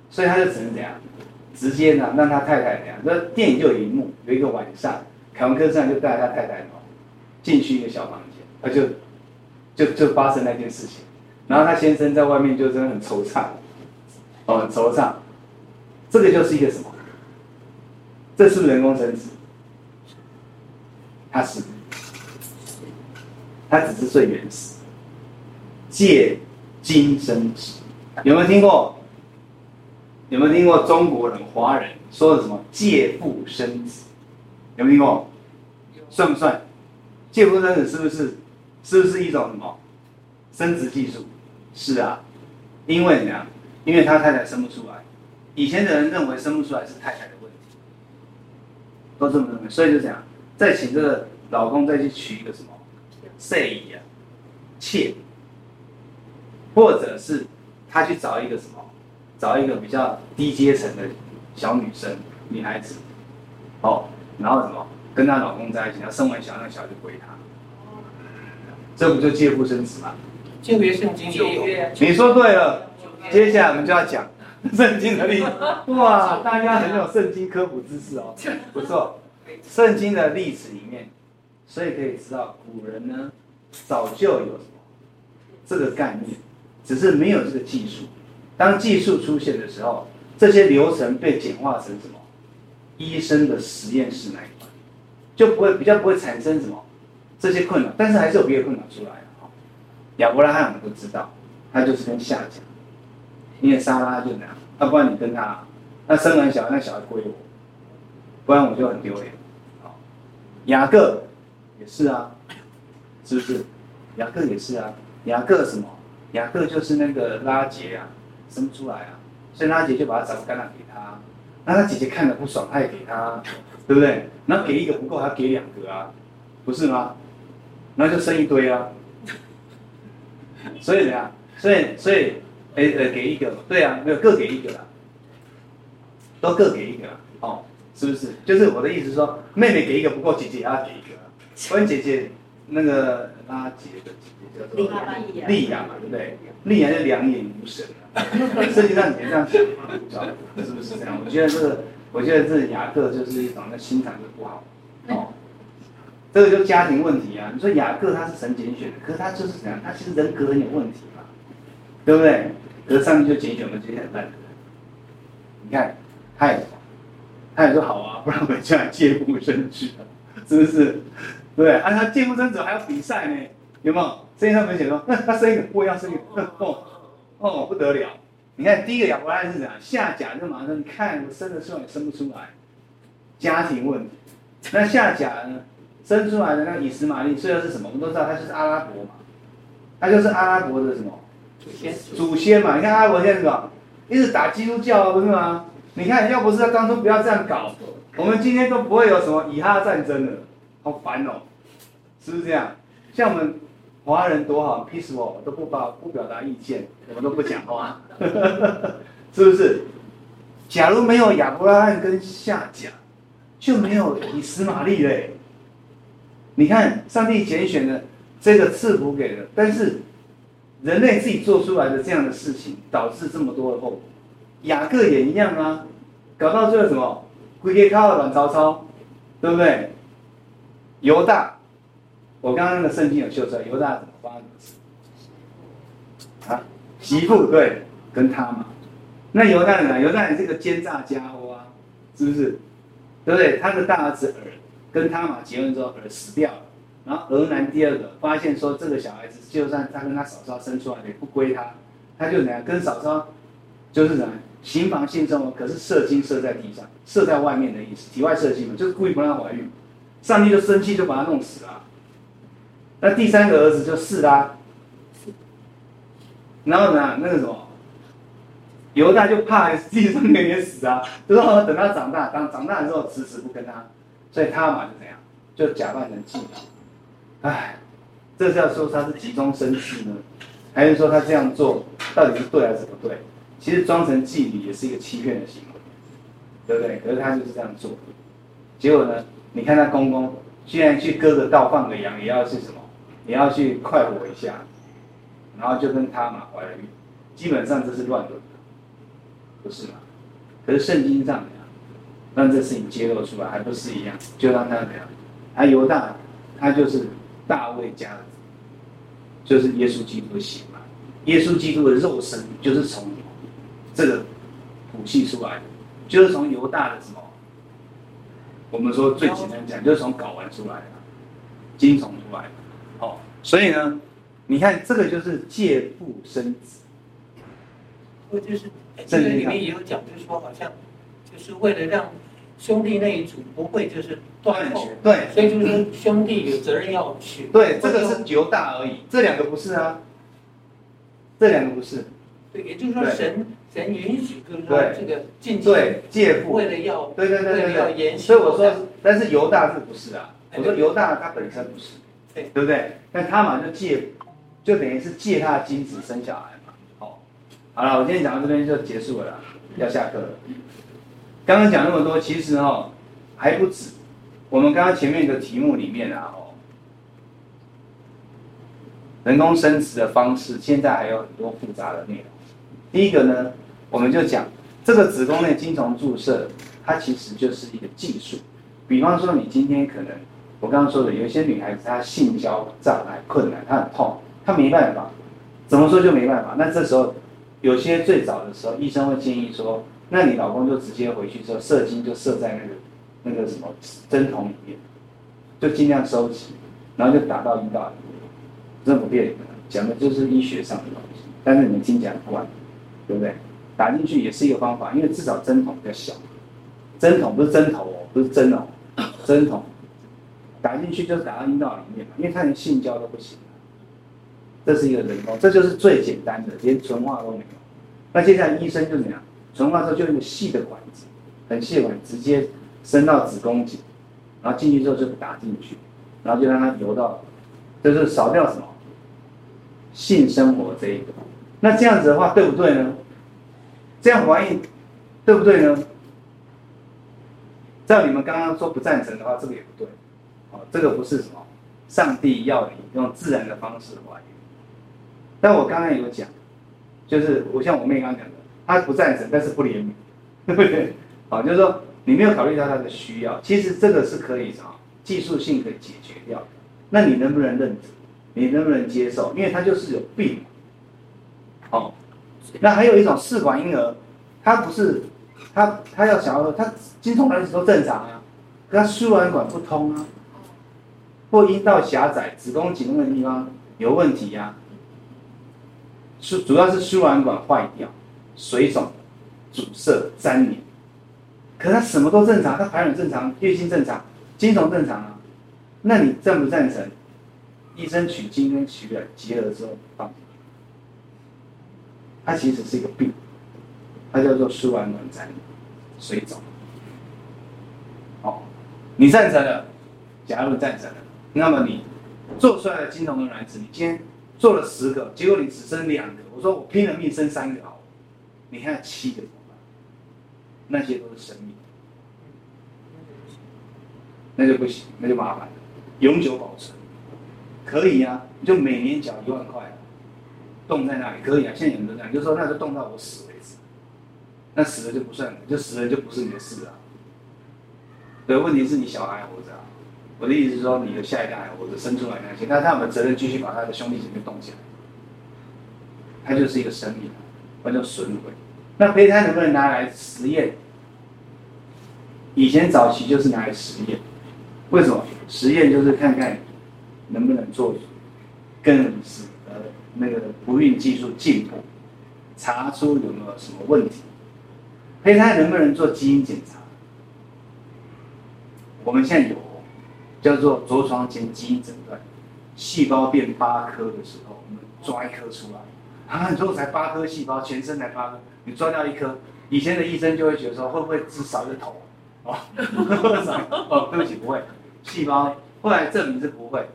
所以他就只能怎样？直接呢，让他太太怎样？那电影就有一幕，有一个晚上，凯文科斯就带他太太哦进去一个小房间，他就就就发生那件事情，然后他先生在外面就真的很惆怅，哦，惆怅，这个就是一个什么？这是不是人工生殖？它是，它只是最原始，借精生殖，有没有听过？有没有听过中国人、华人说的什么借腹生子？有没有听过？算不算？借腹生子是不是？是不是一种什么生殖技术？是啊，因为怎么样？因为他太太生不出来，以前的人认为生不出来是太太的问题，都这么认为，所以就这样。再请这个老公再去娶一个什么妾姨啊，妾，或者是他去找一个什么，找一个比较低阶层的小女生、女孩子，哦，然后什么跟她老公在一起，然后生完小孩，那小孩就归她，这不就借腹生子吗？旧约圣经也有。你说对了，接下来我们就要讲 (laughs) 圣经的例子。(laughs) 哇，大家很有圣经科普知识哦，不错。(laughs) 圣经的历史里面，所以可以知道古人呢早就有什么这个概念，只是没有这个技术。当技术出现的时候，这些流程被简化成什么？医生的实验室那一块，就不会比较不会产生什么这些困扰。但是还是有别的困扰出来了。亚伯拉罕我们都知道，他就是跟夏甲，因为莎拉就那样，要不然你跟他，那生完小孩，那小孩归我。不然我就很丢脸。好，雅各也是啊，是不是？雅各也是啊。雅各什么？雅各就是那个拉结啊，生不出来啊，所以拉结就把他找个橄榄给他。那他姐姐看了不爽，他也给他，对不对？然后给一个不够，还要给两个啊，不是吗？然后就生一堆啊。所以怎样？所以所以，哎呃，给一个，对啊，没有各给一个啦，都各给一个哦。是不是？就是我的意思是说，妹妹给一个不够，姐姐也要给一个。关于姐姐那个拉结的姐姐叫做丽雅嘛，对不对？丽雅就两眼无神了。实际上你这样想嘛，是不是这样？我觉得这个，我觉得这雅各就是一种那心肠就不好哦。这个就家庭问题啊。你说雅各他是神拣选的，可是他就是怎样？他其实人格很有问题嘛，对不对？可是上帝就拣选了这些很烂的人。你看，他也。他也说好啊，不然我们就来借故生子，是不是？对，啊，他借故生子还要比赛呢，有没有？圣经上面写说，他生一个，我也要生一个，哦，哦，不得了！你看第一个亚伯拉罕是怎样？下甲就马上，你看我生的时候也生不出来，家庭问题。那下甲呢，生出来的那个以实玛利，虽然是什么？我们都知道他就是阿拉伯嘛，他就是阿拉伯的什么？祖先，祖先嘛。你看阿拉伯现在是什么？一直打基督教，不是吗？你看，要不是他当初不要这样搞，我们今天都不会有什么以哈战争了，好烦哦，是不是这样？像我们华人多好，peaceful 都不发不表达意见，我们都不讲话，(laughs) 是不是？假如没有亚伯拉罕跟夏甲，就没有以实玛利嘞。你看，上帝拣选的这个赐福给了，但是人类自己做出来的这样的事情，导致这么多的后果。雅各也一样啊，搞到最后什么？归给靠了阮曹操，对不对？犹大，我刚刚那个圣经有秀出来，犹大怎么发？啊，媳妇对，跟他嘛。那犹大呢？犹大也是个奸诈家伙啊，是不是？对不对？他的大儿子儿跟他嘛结婚之后，儿死掉了。然后俄南第二个发现说，这个小孩子就算他跟他嫂嫂生出来的也不归他，他就怎样跟嫂嫂就是怎样行房性生活，可是射精射在地上，射在外面的意思，体外射精嘛，就是故意不让她怀孕。上帝就生气，就把他弄死了。那第三个儿子就是啦，然后呢，那个什么犹大就怕自己生女也死啊，就说等他长大，当长大之后迟迟不跟他，所以他嘛就怎样，就假扮成妓女。哎，这是要说他是急中生智呢，还是说他这样做到底是对还是不对？其实装成妓女也是一个欺骗的行为，对不对？可是他就是这样做，结果呢，你看他公公，居然去割个稻放个羊，也要是什么？你要去快活一下，然后就跟他嘛怀了孕，基本上这是乱伦的，不是吗？可是圣经上讲，让这事情揭露出来，还不是一样？就让他怎样？他犹大，他就是。大卫家的，就是耶稣基督的血嘛。耶稣基督的肉身就是从这个谱系出来的，就是从犹大的什么？我们说最简单讲，就是从睾丸出来的，精虫出来的。哦，所以呢，你看这个就是借父生子。或就是这个里面也有讲，就是说好像就是为了让。兄弟那一组不会就是断绝，对，所以就是说兄弟有责任要娶。对，这个是犹大而已，这两个不是啊，这两个不是。对，也就是说神神允许，就是说这个进对借父，为了要对对对对要延续。所以我说，但是犹大是不是啊？我说犹大他本身不是，对不对？但他嘛就借，就等于是借他的精子生小孩嘛。好，好了，我今天讲到这边就结束了，要下课了。刚刚讲那么多，其实哦还不止。我们刚刚前面的题目里面啊，哦，人工生殖的方式，现在还有很多复杂的内容。第一个呢，我们就讲这个子宫内精虫注射，它其实就是一个技术。比方说，你今天可能我刚刚说的，有一些女孩子她性交障碍困难，她很痛，她没办法，怎么说就没办法。那这时候，有些最早的时候，医生会建议说。那你老公就直接回去之后射精就射在那个那个什么针筒里面，就尽量收集，然后就打到阴道里面。这不变讲的就是医学上的东西，但是你们听讲不完，对不对？打进去也是一个方法，因为至少针筒比较小，针筒不是针头哦，不是针哦，针筒打进去就是打到阴道里面嘛，因为他连性交都不行，这是一个人工，这就是最简单的，连纯化都没有。那接下来医生就怎么样？纯化之后就用细的管子，很细的管子直接伸到子宫颈，然后进去之后就打进去，然后就让它游到，就是少掉什么性生活这一个。那这样子的话对不对呢？这样怀孕对不对呢？照你们刚刚说不赞成的话，这个也不对。哦，这个不是什么上帝要你用自然的方式怀孕。但我刚刚有讲，就是我像我妹刚刚讲的。他不赞成，但是不怜悯，对不对？好，就是说你没有考虑到他的需要。其实这个是可以啊，技术性可以解决掉。那你能不能认知？你能不能接受？因为他就是有病。好，那还有一种试管婴儿，他不是他他要想要他精虫卵子都正常啊，可他输卵管不通啊，或阴道狭窄、子宫颈那个地方有问题呀、是主要是输卵管坏掉。水肿、阻塞、粘连，可他什么都正常，他排卵正常，月经正常，精虫正常啊，那你赞不赞成？医生取精跟取卵结合之后放，它其实是一个病，它叫做输卵管粘连、水肿。好，你赞成了？假如赞成了，那么你做出来的精虫的卵子，你今天做了十个，结果你只生两个，我说我拼了命生三个好。你还有七个怎么办？那些都是生命，那就不行，那就麻烦了。永久保存可以呀、你，就每年缴一万块，冻在那里可以啊，现在有人都这样，就说那就冻到我死为止，那死了就不算了，就死了就不是你的事了。对，问题是你小孩活着啊。我的意思是说，你的下一代还活着，生出来那些，那他有没有责任继续把他的兄弟姐妹冻起来？他就是一个生命，那叫损毁。那胚胎能不能拿来实验？以前早期就是拿来实验，为什么？实验就是看看能不能做更使呃那个不孕技术进步，查出有没有什么问题。胚胎能不能做基因检查？我们现在有叫做着床前基因诊断，细胞变八颗的时候，我们抓一颗出来，啊，你说才八颗细胞，全身才八颗，你抓掉一颗，以前的医生就会觉得说，会不会只少一个头？哦，(laughs) 哦，对不起，不会。细胞后来证明是不会，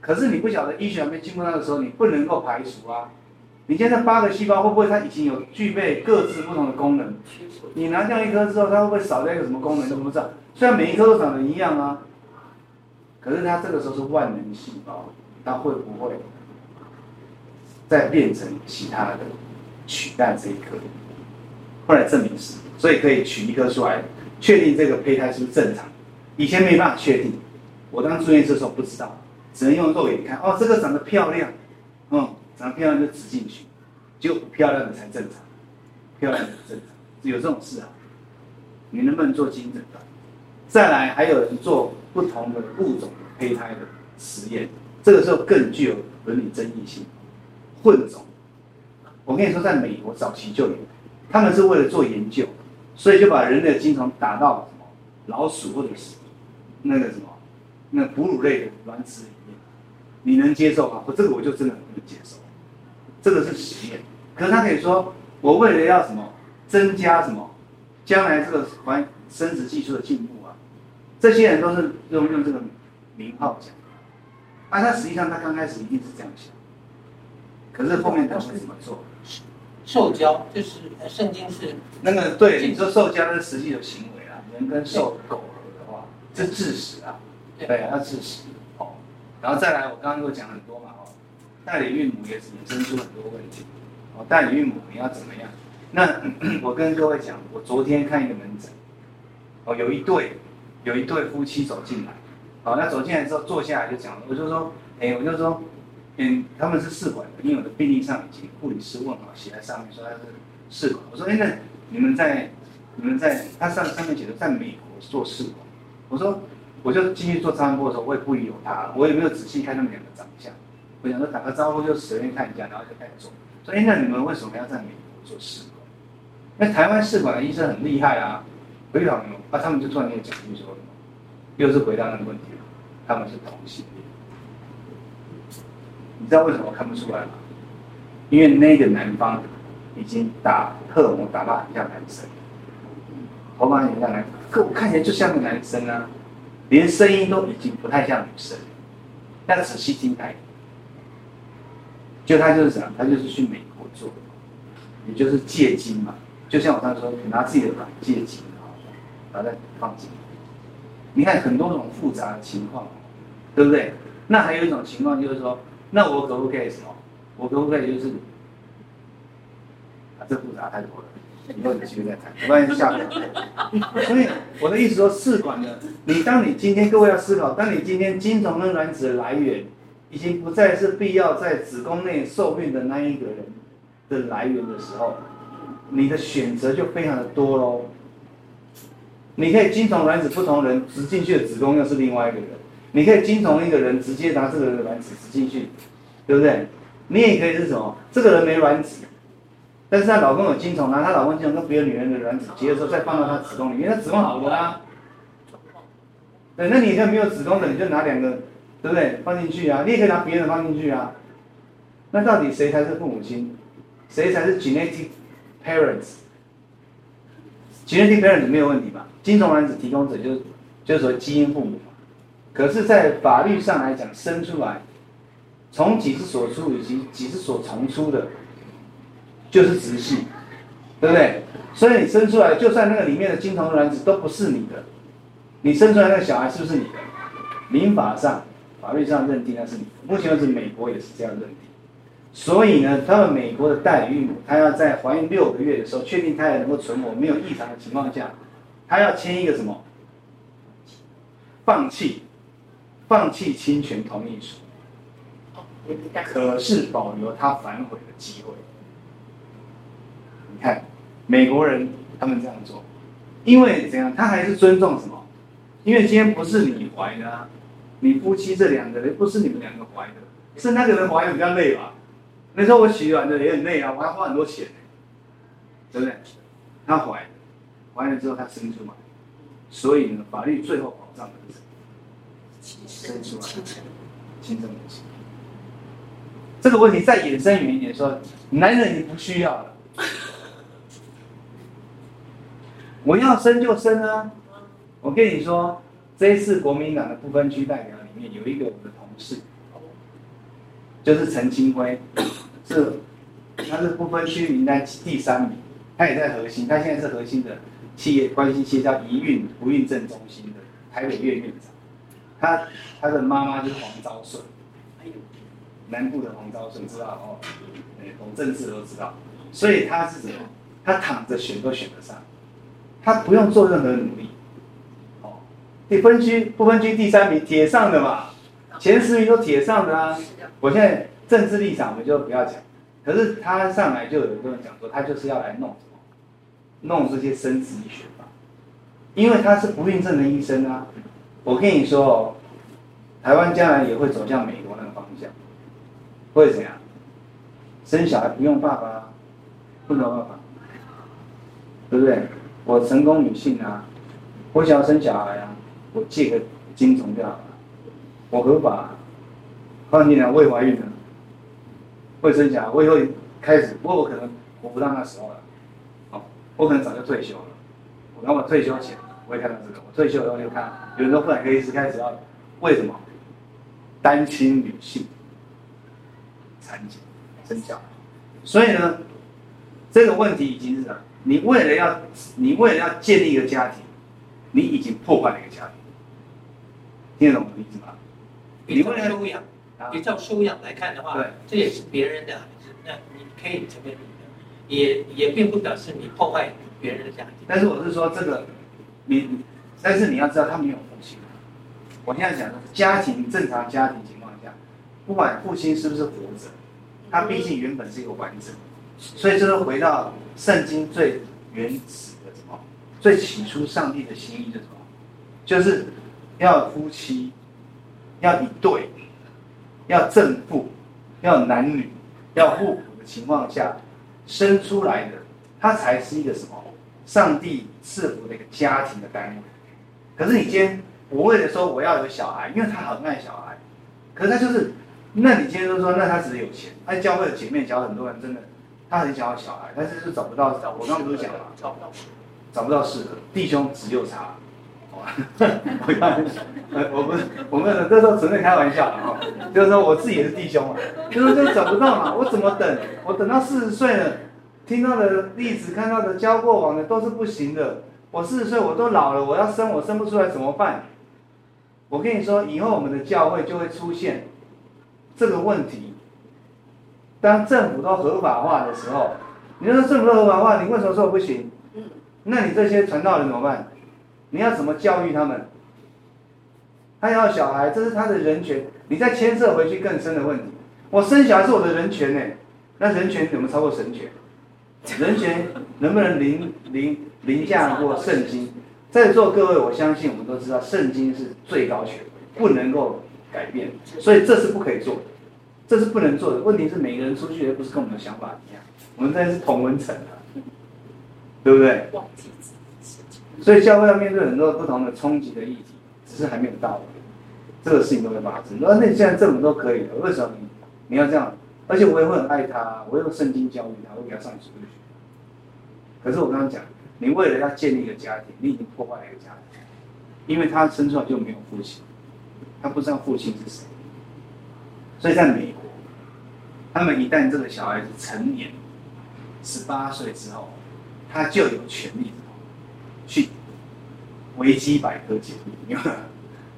可是你不晓得医学还没进步那个时候，你不能够排除啊。你现在八个细胞会不会它已经有具备各自不同的功能？你拿掉一颗之后，它会不会少掉一个什么功能都不知道。虽然每一颗都长得一样啊，可是它这个时候是万能细胞，它会不会再变成其他的取代这一颗？后来证明是，所以可以取一颗出来。确定这个胚胎是不是正常？以前没办法确定，我当住院的时候不知道，只能用肉眼看。哦，这个长得漂亮，嗯，长得漂亮就植进去，就不漂亮的才正常，漂亮的不正常，有这种事啊？你能不能做基因诊断？再来，还有人做不同的物种的胚胎的实验，这个时候更具有伦理争议性。混种，我跟你说，在美国早期就有，他们是为了做研究。所以就把人类的精虫打到什么老鼠或者是那个什么那哺乳类的卵子里面，你能接受吗？我这个我就真的很不能接受。这个是实验，可是他可以说我为了要什么增加什么将来这个环生殖技术的进步，这些人都是用用这个名号讲，啊，他实际上他刚开始一定是这样想，可是后面他会怎么做？受教就是圣经是那个对，你说受教是实际的行为啊，人跟兽苟合的话，是致死啊，对啊，要致死哦。然后再来，我刚刚又讲很多嘛哦，代理孕母也是衍生出很多问题哦。代理孕母你要怎么样？那我跟各位讲，我昨天看一个门诊哦，有一对有一对夫妻走进来，好，那走进来之后坐下来就讲了，我就说，哎，我就说。嗯，他们是试管的，因为我的病历上已经护理师问好写在上面说他是试管。我说，哎，那你们在你们在他上上面写的在美国做试管。我说，我就进去做超声波的时候，我也不疑有他，我也没有仔细看他们两个长相。我想说打个招呼就随便看一下，然后就开始做。说，哎，那你们为什么要在美国做试管？那台湾试管的医生很厉害啊，回答没有？啊，他们就突然间讲一句说，又是回答那个问题，他们是同性恋。你知道为什么看不出来吗？因为那个男方已经打荷尔蒙打到很像男生，头发很像男生，可我看起来就像个男生啊，连声音都已经不太像女生。但仔细听来，就他就是什么？他就是去美国做，也就是借精嘛。就像我刚才说，拿自己的卵借精，然后再放进。你看很多种复杂的情况，对不对？那还有一种情况就是说。那我可不可以什么？我可不可以就是啊？这复杂太多了，以后有机会再谈。我帮你下。所以我的意思说，试管呢，你当你今天各位要思考，当你今天精虫跟卵子的来源已经不再是必要在子宫内受孕的那一个人的来源的时候，你的选择就非常的多喽。你可以精虫卵子不同人植进去的子宫又是另外一个人。你可以精虫一个人直接拿这个人的卵子植进去，对不对？你也可以是什么？这个人没卵子，但是她老公有精虫，拿她老公精虫跟别的女人的卵子结的时候，再放到她子宫里面，那子宫好了啊。对，那你现在没有子宫的，你就拿两个，对不对？放进去啊，你也可以拿别人的放进去啊。那到底谁才是父母亲？谁才是 genetic parents？genetic parents 没有问题吧？精虫卵子提供者就是就是说基因父母。可是，在法律上来讲，生出来从几之所出以及几之所从出的，就是直系，对不对？所以你生出来，就算那个里面的精虫卵子都不是你的，你生出来那个小孩是不是你的？民法上、法律上认定那是你的。目前为止，美国也是这样认定。所以呢，他们美国的代孕母，她要在怀孕六个月的时候，确定胎儿能够存活、没有异常的情况下，他要签一个什么？放弃，放弃侵权同意书。可是保留他反悔的机会。你看，美国人他们这样做，因为怎样？他还是尊重什么？因为今天不是你怀的啊，你夫妻这两个人不是你们两个怀的，是那个人怀的比较累吧？那时候我洗卵的也很累啊，我还花很多钱，对不对？他怀，怀了之后他生出来，所以呢，法律最后保障的是生出来，亲生母亲。这个问题再衍生远一点说，男人你不需要了。我要生就生啊！我跟你说，这一次国民党的不分区代表里面有一个我的同事，就是陈清辉，是他是不分区名单第三名，他也在核心，他现在是核心的企业关系协调营运不孕症中心的台北院院长，他他的妈妈就是黄昭顺。南部的黄昭顺知道哦，懂政治都知道，所以他是什么？他躺着选都选得上，他不用做任何努力。哦，你分区不分区第三名铁上的嘛，前十名都铁上的啊。我现在政治立场我们就不要讲，可是他上来就有一个人讲说，他就是要来弄，弄这些生殖医学吧，因为他是不孕症的医生啊。我跟你说哦，台湾将来也会走向美国那个方向。会怎样？生小孩不用爸爸，不能爸爸，对不对？我成功女性啊，我想要生小孩啊，我借个精虫就好了，我合法。换你俩未怀孕的，会生小孩，我以后开始，不过我可能活不到那时候了，我可能早就退休了。然后我退休前，我会看到这个。我退休以后就看，有人说妇产科医师开始要，为什么？单亲女性。产检、生小孩，所以呢，这个问题已经是什么？你为了要，你为了要建立一个家庭，你已经破坏了一个家庭。听得懂我的意思吗？你为了收养，比较收养来看的话，对，这也是别人的，那你可以成为，也也并不表示你破坏别人的家庭。但是我是说这个，你，但是你要知道他没有父亲。我现在讲的是家庭正常家庭情况下，不管父亲是不是活着。他毕竟原本是一个完整，所以这是回到圣经最原始的什么？最起初上帝的心意是什么？就是要夫妻，要一对，要正负，要男女，要互补的情况下生出来的，它才是一个什么？上帝赐福的一个家庭的单位。可是你今天我为了说我要有小孩，因为他很爱小孩，可是他就是。那你今天都说，那他只是有钱。他教会的前面教很多人，真的，他很想要小孩，但是是找不到。我刚刚不是讲了吗？找不到，找不到适合弟兄只有差。(laughs) 我看，我们我们这时候纯粹开玩笑啊，就是说我自己也是弟兄嘛，就是说找不到嘛，我怎么等？我等到四十岁了，听到的例子、看到的交过往的都是不行的。我四十岁我都老了，我要生我生不出来怎么办？我跟你说，以后我们的教会就会出现。这个问题，当政府都合法化的时候，你说政府都合法化，你为什么说不行？那你这些传道人怎么办？你要怎么教育他们？他要小孩，这是他的人权，你再牵涉回去更深的问题。我生小孩是我的人权呢，那人权怎么超过神权？人权能不能凌凌凌驾过圣经？在座各位，我相信我们都知道，圣经是最高权，不能够。改变，所以这是不可以做的，这是不能做的。问题是每个人出去也不是跟我们的想法一样，我们这是同文层啊，对不对？所以教会要面对很多不同的冲击的议题，只是还没有到，这个事情都会发生。那那现在政府都可以了，为什么你你要这样？而且我也会很爱他，我用圣经教育他，我给他上主日学。可是我刚刚讲，你为了要建立一个家庭，你已经破坏了一个家庭，因为他生出来就没有父亲。他不知道父亲是谁，所以在美国，他们一旦这个小孩子成年，十八岁之后，他就有权利去维基百科解密，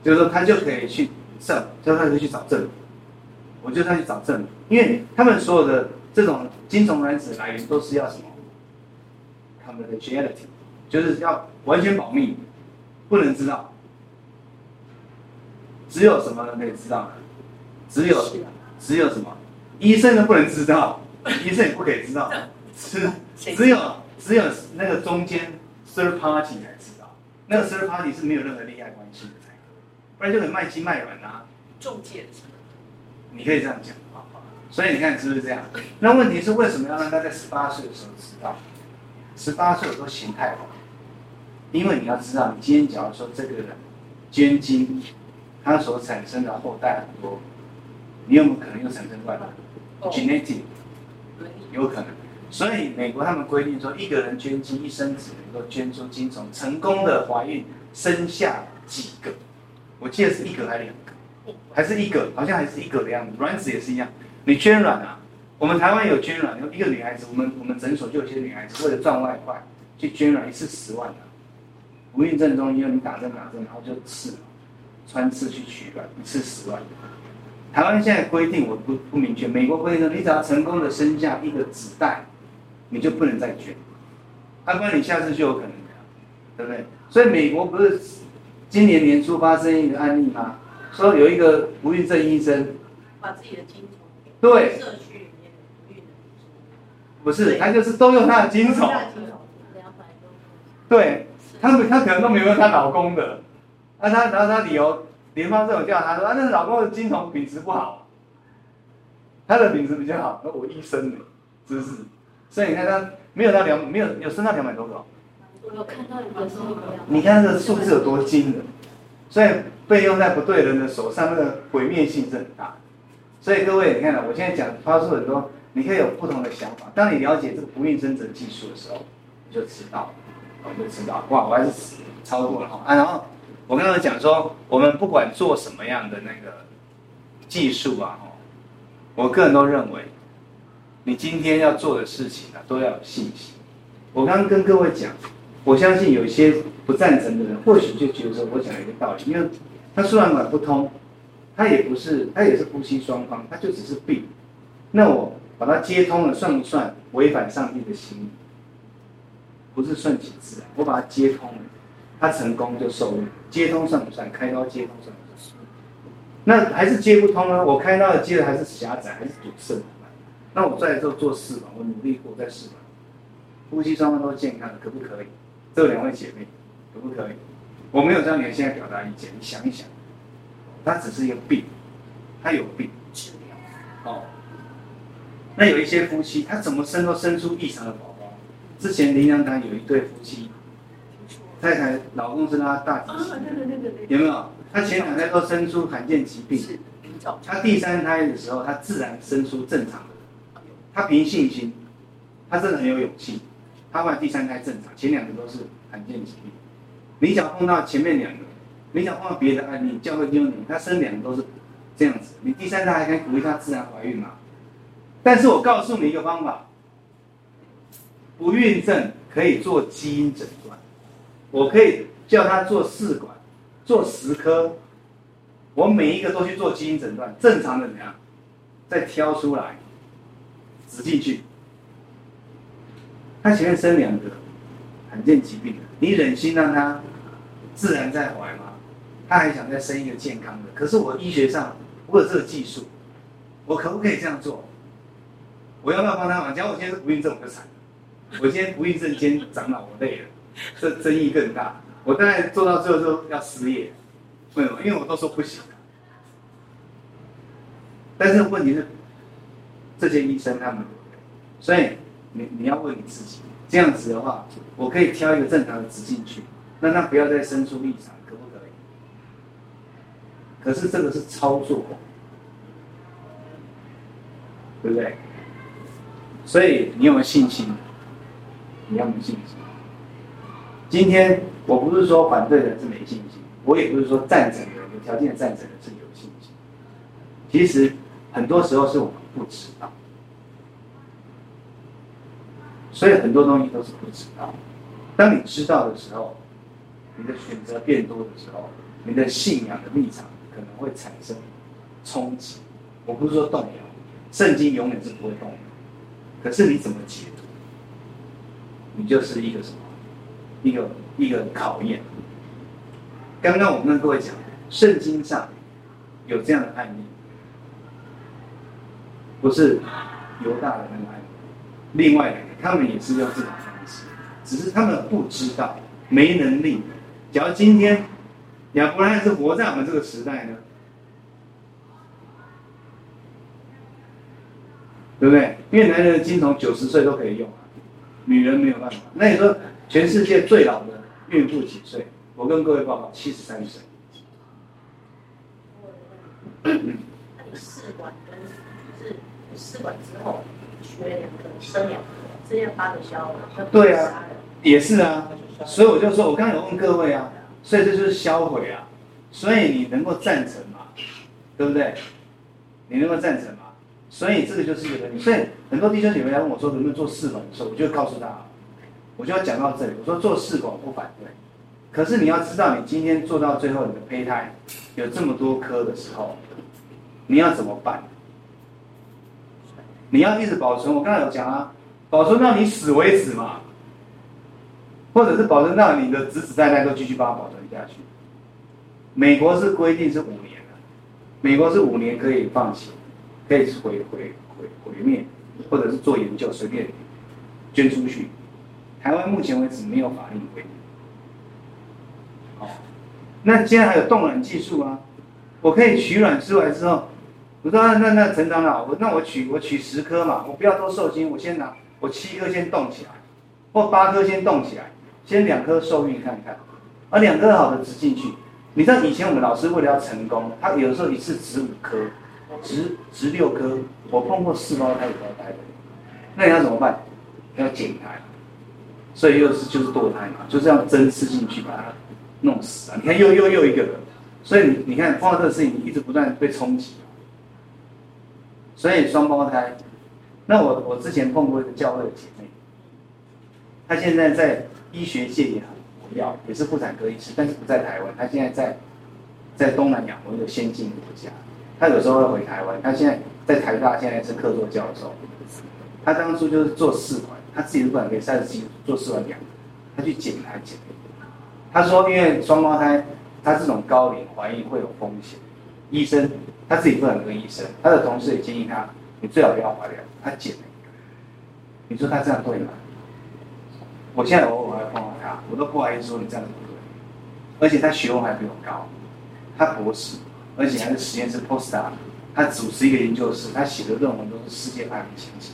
就是说他就可以去上，就他可以去找政府，我就他去找证，因为他们所有的这种精虫卵子来源都是要什么？confidentiality，就是要完全保密，不能知道。只有什么人可以知道呢？只有只有什么？医生都不能知道，医生也不可以知道，是只有只有那个中间 third party 才知道，那个 third party 是没有任何利害关系的才可以，不然就很卖鸡卖卵啊。中介是你可以这样讲，所以你看是不是这样？那问题是为什么要让他在十八岁的时候知道？十八岁的时候形态好，因为你要知道，你今天假如说这个人捐精，他所产生的后代很多，你有没有可能又产生外劳？Genetic 有可能。所以美国他们规定说，一个人捐精一生只能够捐出精虫，成功的怀孕生下几个？我记得是一个还是两个？还是一个，好像还是一个的样子。卵子也是一样，你捐卵啊？我们台湾有捐卵，有一个女孩子，我们我们诊所就有些女孩子为了赚外快去捐卵，一次十万的。不孕症中因为你打针打针，然后就刺，穿刺去取卵，一次十万。台湾现在规定我不不明确，美国规定说你只要成功的生下一个子代，你就不能再捐，要不然你下次就有可能对不对？所以美国不是今年年初发生一个案例吗？说有一个不孕症医生，把自己的精虫对。社区里面的不孕的不是，他就是都用他的精虫，对，他们他可能都没有用他老公的，那他然后他理由，联邦政府调查说啊，那老公的精虫品质不好，他的品质比较好，那我医生呢，是不是？所以你看他没有到两，没有有升到两百多个，我有看到一个是你看这个数字有多惊人，所以。被用在不对人的手上，那个毁灭性是很大。所以各位，你看了，我现在讲发出很多，你可以有不同的想法。当你了解这个不孕生殖技术的时候，你就知道，我就知道，哇，我还是超过了哈。啊，然后我刚刚讲说，我们不管做什么样的那个技术啊，我个人都认为，你今天要做的事情啊，都要有信心。我刚刚跟各位讲，我相信有一些不赞成的人，或许就觉得我讲一个道理，因为。他输卵管不通，他也不是，他也是夫妻双方，他就只是病。那我把它接通了，算不算违反上帝的心意？不是顺其自然，我把它接通了，他成功就受孕。接通算不算？开刀接通算不算？那还是接不通呢？我开刀的接的还是狭窄，还是堵塞？那我在这做试管，我努力过在试管，夫妻双方都健康的，可不可以？这两位姐妹，可不可以？我没有让你们现在表达意见，你想一想，他只是一个病，他有病，治疗。哦，那有一些夫妻，他怎么生都生出异常的宝宝。之前林良堂有一对夫妻，太太老公是他大体型，有没有？他前两胎都生出罕见疾病，他第三胎的时候，他自然生出正常的。他凭信心，他真的很有勇气，他后来第三胎正常，前两个都是罕见疾病。你想碰到前面两个，你想碰到别的案例，教会丢你，他生两个都是这样子，你第三胎还可以鼓励他自然怀孕吗？但是我告诉你一个方法，不孕症可以做基因诊断，我可以叫他做试管，做十颗，我每一个都去做基因诊断，正常的怎样，再挑出来，死进去，他前面生两个罕见疾病的，你忍心让他？自然在怀吗？他还想再生一个健康的，可是我医学上我有这个技术，我可不可以这样做？我要不要帮他忙？假如我今天是不孕症，我就惨了。我今天不孕症今天长老，我累了，这争议更大。我大概做到最后就要失业，为什么？因为我都说不行。但是问题是，这些医生他们，所以你你要问你自己，这样子的话，我可以挑一个正常的植进去。那他不要再生出异常，可不可以？可是这个是操作，对不对？所以你有没有信心？你要没信心？今天我不是说反对的是没信心，我也不是说赞成的有条件赞成的是有信心。其实很多时候是我们不知道，所以很多东西都是不知道。当你知道的时候，你的选择变多的时候，你的信仰的立场可能会产生冲击，我不是说动摇，圣经永远是不会动摇。可是你怎么解读？你就是一个什么？一个一个考验。刚刚我跟各位讲，圣经上有这样的案例，不是犹大的那个案例，另外两个他们也是用这种方式，只是他们不知道，没能力。假如今天亚伯拉罕是活在我们这个时代呢？对不对？因为男人的精虫九十岁都可以用，女人没有办法。那你说全世界最老的孕妇几岁？我跟各位报告，七十三岁。那你试管试管之后缺两个，生两个，这样发的消了。对啊，也是啊。所以我就说，我刚才有问各位啊，所以这就是销毁啊。所以你能够赞成吗？对不对？你能够赞成吗？所以这个就是一个问题。所以很多弟兄姐妹来问我说，能不能做试管的时候，我就告诉他，我就要讲到这里。我说做试管不反对，可是你要知道，你今天做到最后，你的胚胎有这么多颗的时候，你要怎么办？你要一直保存。我刚才有讲啊，保存到你死为止嘛，或者是保存到你的子子代代都继续把它保存下去。美国是规定是五年的，美国是五年可以放弃。可以毁毁毁毁灭，或者是做研究，随便捐出去。台湾目前为止没有法律规定。好，那现在还有冻卵技术啊，我可以取卵出来之后，我说那那陈长老，我那我取我取十颗嘛，我不要多受精，我先拿我七颗先冻起来，或八颗先冻起来，先两颗受孕看看，而两颗好的植进去。你知道以前我们老师为了要成功，他有时候一次植五颗。植植六颗，我碰过四胞胎五胞胎的，那你要怎么办？要减胎，所以又是就是堕胎嘛，就这样针刺进去把它弄死啊！你看又又又一个，所以你你看碰到这个事情，你一直不断被冲击，所以双胞胎，那我我之前碰过一个教会的姐妹，她现在在医学界也很活跃，也是妇产科医师，但是不在台湾，她现在在在东南亚某一个先进国家。她有时候会回台湾，她现在在台大，现在是客座教授。她当初就是做试管，她自己的管给三十几做试管养，他去检他检。她说，因为双胞胎，她这种高龄怀孕会有风险。医生他自己不能跟医生，他的同事也建议他，你最好不要怀孕。他检了一个，你说他这样对吗？我现在偶尔还碰到他，我都不好意思说你这样不对。而且他学问还比我高，他博士。而且还是实验室 postdoc，他主持一个研究室，他写的论文都是世界排名前几，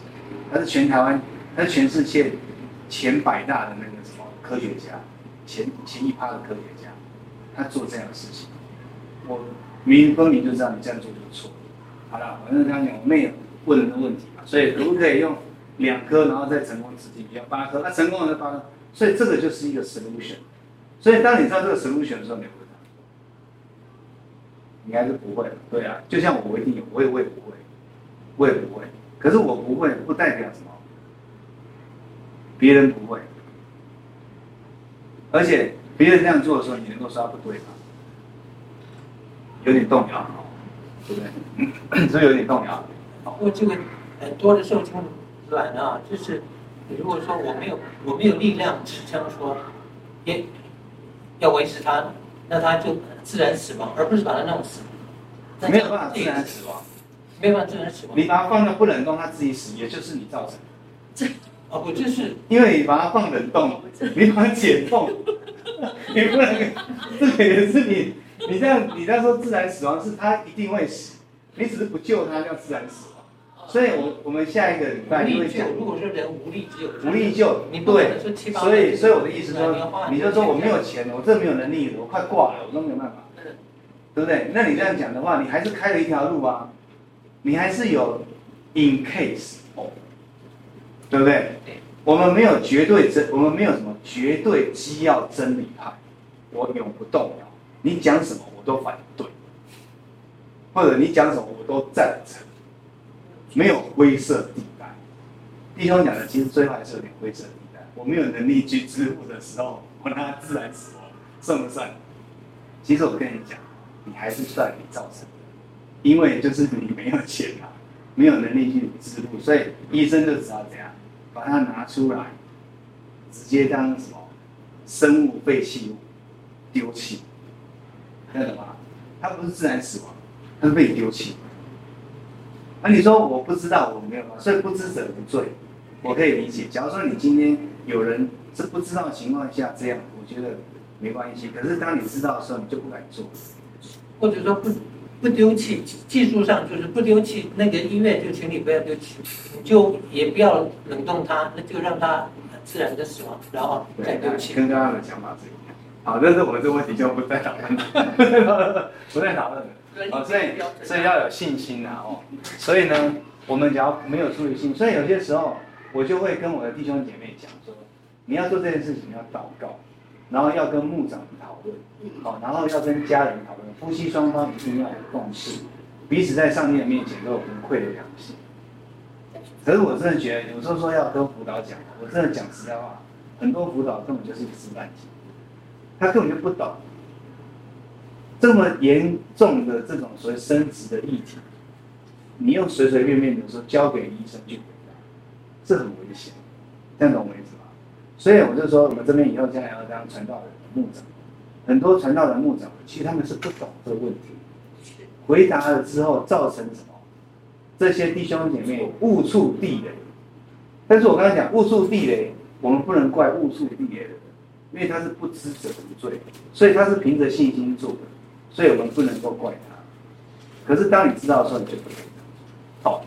他是全台湾，他是全世界前百大的那个什么科学家，前前一趴的科学家，他做这样的事情，我明分明就知道你这样做就错。好了，反正刚刚讲我妹问了个问题嘛，所以可不可以用两颗，然后再成功自己比较八颗，那成功了就八颗，所以这个就是一个 solution。所以当你知道这个 solution 的时候，你会。你还是不会，对啊，就像我，我一定有，我也我也不会，我也不会。可是我不会，不代表什么，别人不会。而且别人这样做的时候，你能够说他不对吗？有点动摇，对不对？(coughs) 所以有点动摇。不过这个很多的受精卵啊，就是如果说我没有我没有力量支撑说，也要维持它。那它就自然死亡，而不是把它弄死。没有办法自然死亡，没有办法自然死亡。你把它放在不冷冻，它自己死，也就是你造成的。这哦不，就是因为你把它放冷冻，你把它解冻，(laughs) 你不能，这个也是你，你这样你这样说自然死亡是他一定会死，你只是不救他叫自然死亡。所以我我们下一个礼拜就会讲，如果说人无力救，无力救，你对，所以所以我的意思说，你就说我没有钱，我这没有能力，我快挂了，我都没有办法，对不对？那你这样讲的话，你还是开了一条路啊，你还是有 in case，对不对？我们没有绝对真，我们没有什么绝对机要真理派，我永不动摇，你讲什么我都反对，或者你讲什么我都赞成。没有灰色地带，弟兄讲的其实最后还是有点灰色地带。我没有能力去支付的时候，我让他自然死亡，算不算？其实我跟你讲，你还是算你造成的，因为就是你没有钱啊，(laughs) 没有能力去支付，所以医生就只好怎样，把它拿出来，直接当什么生物废弃物丢弃，看得懂吗？它不是自然死亡，他是被你丢弃。那、啊、你说我不知道，我没有办法，所以不知者无罪，我可以理解。假如说你今天有人是不知道的情况下这样，我觉得没关系。可是当你知道的时候，你就不敢做，或者说不不丢弃，技术上就是不丢弃那个音乐，就请你不要丢弃，就也不要冷冻它，那就让它自然的死亡，然后再丢弃。跟刚刚的想法是一样。好，但是我们这个问题就不再讨论了，不再讨论了。哦，所以所以要有信心啊，哦，所以呢，我们只要没有出于信，所以有些时候我就会跟我的弟兄姐妹讲说，你要做这件事情要祷告，然后要跟牧长讨论，好，然后要跟家人讨论，夫妻双方一定要有共识，彼此在上帝的面前都有无愧的良心。可是我真的觉得，有时候说要跟辅导讲，我真的讲实在话，很多辅导根本就是一个示范题，他根本就不懂。这么严重的这种所谓生殖的议题，你用随随便便的说交给医生去回答，这很危险，这样懂我意思吗？所以我就说，我们这边以后将来要当传道人的牧长，很多传道人牧长，其实他们是不懂这个问题，回答了之后造成什么？这些弟兄姐妹误触地雷，但是我刚才讲误触地雷，我们不能怪误触地雷的，因为他是不知者无罪，所以他是凭着信心做的。所以我们不能够怪他，可是当你知道的时候，你就不能好。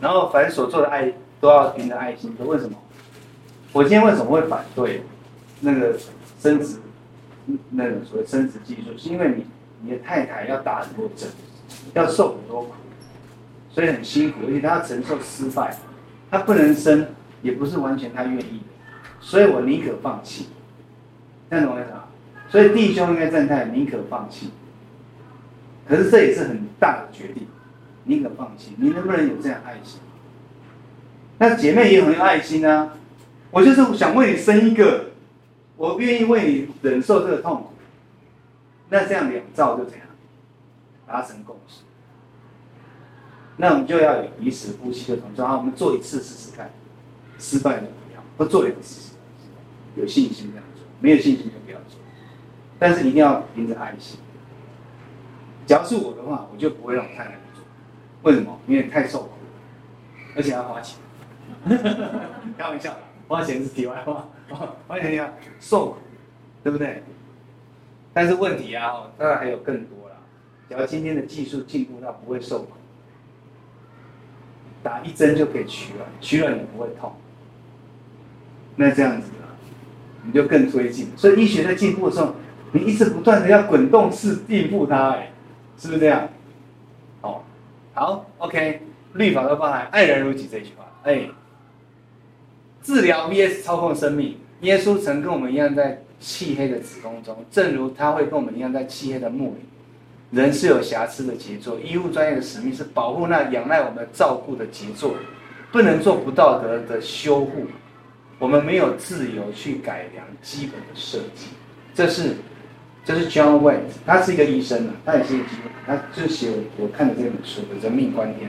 然后凡所做的爱都要凭着爱心。说为什么？我今天为什么会反对那个生殖，那个所谓生殖技术？是因为你你的太太要打很多针，要受很多苦，所以很辛苦，而且她要承受失败，她不能生，也不是完全她愿意，所以我宁可放弃。这样懂我意思吗？所以弟兄应该站在宁可放弃，可是这也是很大的决定，宁可放弃。你能不能有这样爱心？那姐妹也很有爱心啊，我就是想为你生一个，我愿意为你忍受这个痛苦。那这样两造就怎样达成共识？那我们就要有彼此呼吸的同桌，好，我们做一次试试看，失败了怎么样？不做两次，有信心这样做，没有信心就不要做。但是一定要凭着爱心。假如是我的话，我就不会让我太太做。为什么？因为太受苦，而且要花钱。(laughs) 开玩笑，花钱是题外话。花钱要受苦，对不对？但是问题啊，当然还有更多了。只要今天的技术进步到不会受苦，打一针就可以取卵，取卵也不会痛，那这样子，你就更推进。所以医学在进步的时候。你一直不断的要滚动式应付它，哎，是不是这样？哦，好，OK，律法都包含爱人如己这句话，哎，治疗 VS 操控生命，耶稣曾跟我们一样在漆黑的子宫中，正如他会跟我们一样在漆黑的墓里。人是有瑕疵的杰作，医务专业的使命是保护那仰赖我们照顾的杰作，不能做不道德的修护。我们没有自由去改良基本的设计，这是。这是 John Wayne，他是一个医生啊，他也是一个医生，他就写我看的这本书的《人命观天》。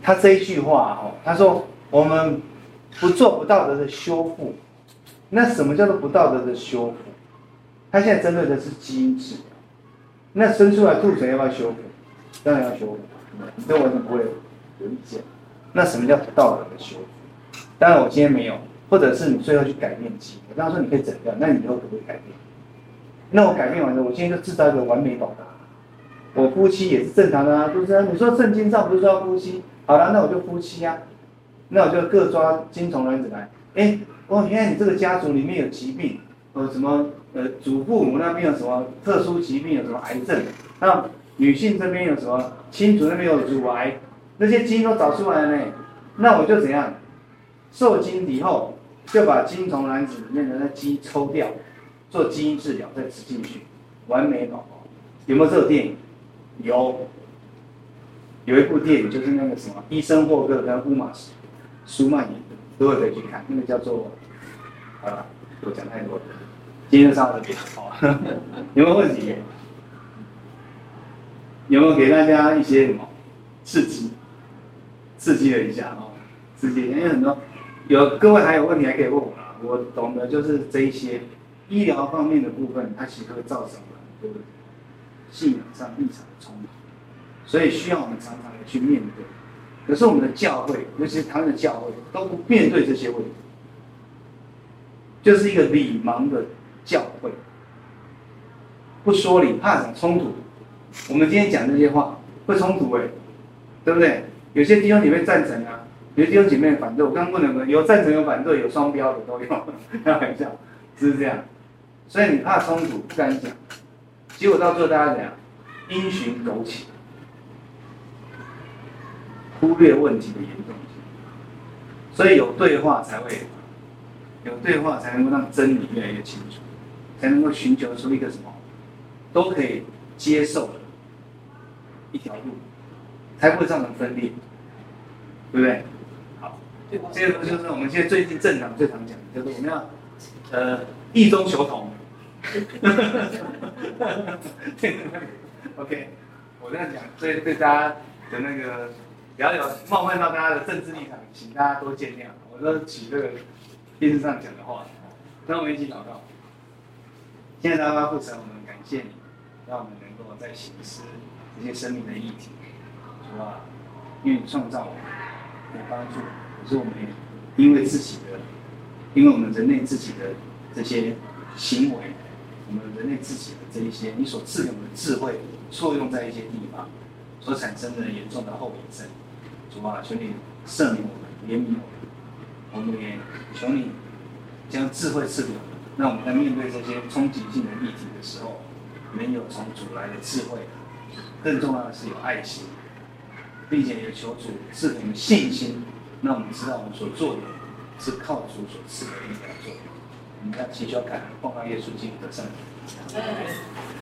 他这一句话哦，他说我们不做不道德的修复，那什么叫做不道德的修复？他现在针对的是基因治疗，那生出来兔唇要不要修复？当然要修复，你对我就不会有意见。那什么叫不道德的修复？当然我今天没有，或者是你最后去改变基因，我刚刚说你可以整掉，那你以后可不可以改变？那我改变完了，我今天就制造一个完美宝宝。我夫妻也是正常的啊，是不是？你说圣经上不是说要夫妻？好了，那我就夫妻啊，那我就各抓精虫卵子来。哎，哦，原来你这个家族里面有疾病，呃，什么呃，祖父母那边有什么特殊疾病，有什么癌症？那女性这边有什么亲族那边有乳癌？那些基因都找出来了呢。那我就怎样？受精以后就把精虫卵子里面的那基因抽掉。做基因治疗再植进去，完美宝宝，有没有这个电影？有，有一部电影就是那个什么，医生霍克跟乌玛舒曼演的，都会可以去看，那个叫做，好了，我讲太多了，今天上这边好，(laughs) 有没有问题？有没有给大家一些什么刺激？刺激了一下哦，刺激，因为很多有各位还有问题还可以问我啊，我懂得就是这一些医疗方面的部分，它其实会造成很多的信仰上立场的冲突，所以需要我们常常的去面对。可是我们的教会，尤其是台湾的教会，都不面对这些问题，就是一个礼盲的教会，不说理，怕什么冲突？我们今天讲这些话会冲突哎，对不对？有些弟兄你会赞成啊，有弟兄姐妹反对。我刚刚问了，有赞成有反对，有双标的都有，(laughs) 开玩笑，是不是这样？所以你怕冲突，不敢讲，结果到最后大家怎样？因循苟且，忽略问题的严重性。所以有对话才会，有对话才能够让真理越来越清楚，才能够寻求出一个什么都可以接受的一条路，才不会造成分裂，对不对？这个就是我们现在最近政党最常讲的，就是我们要呃异中求同。(laughs) OK，我这样讲，所以对大家的那个比较有冒犯到大家的政治立场，请大家多见谅。我都举这个电视上讲的话，让我们一起祷告。现在大家父神，我们感谢你，让我们能够在行使这些生命的议题，是吧？因为你创造我们，帮助，可是我们也因为自己的，因为我们人类自己的这些行为。我们人类自己的这一些，你所赐给我们的智慧，错用在一些地方，所产生的严重的后遗症，主啊，求你赦免我们，怜悯我们，我们也求你将智慧赐给我们，让我们在面对这些冲击性的议题的时候，能有从主来的智慧，更重要的是有爱心，并且也求主赐给我们信心，那我们知道我们所做的是靠主所赐的力量做的。我们要祈求感恩，奉耶稣基督的圣名。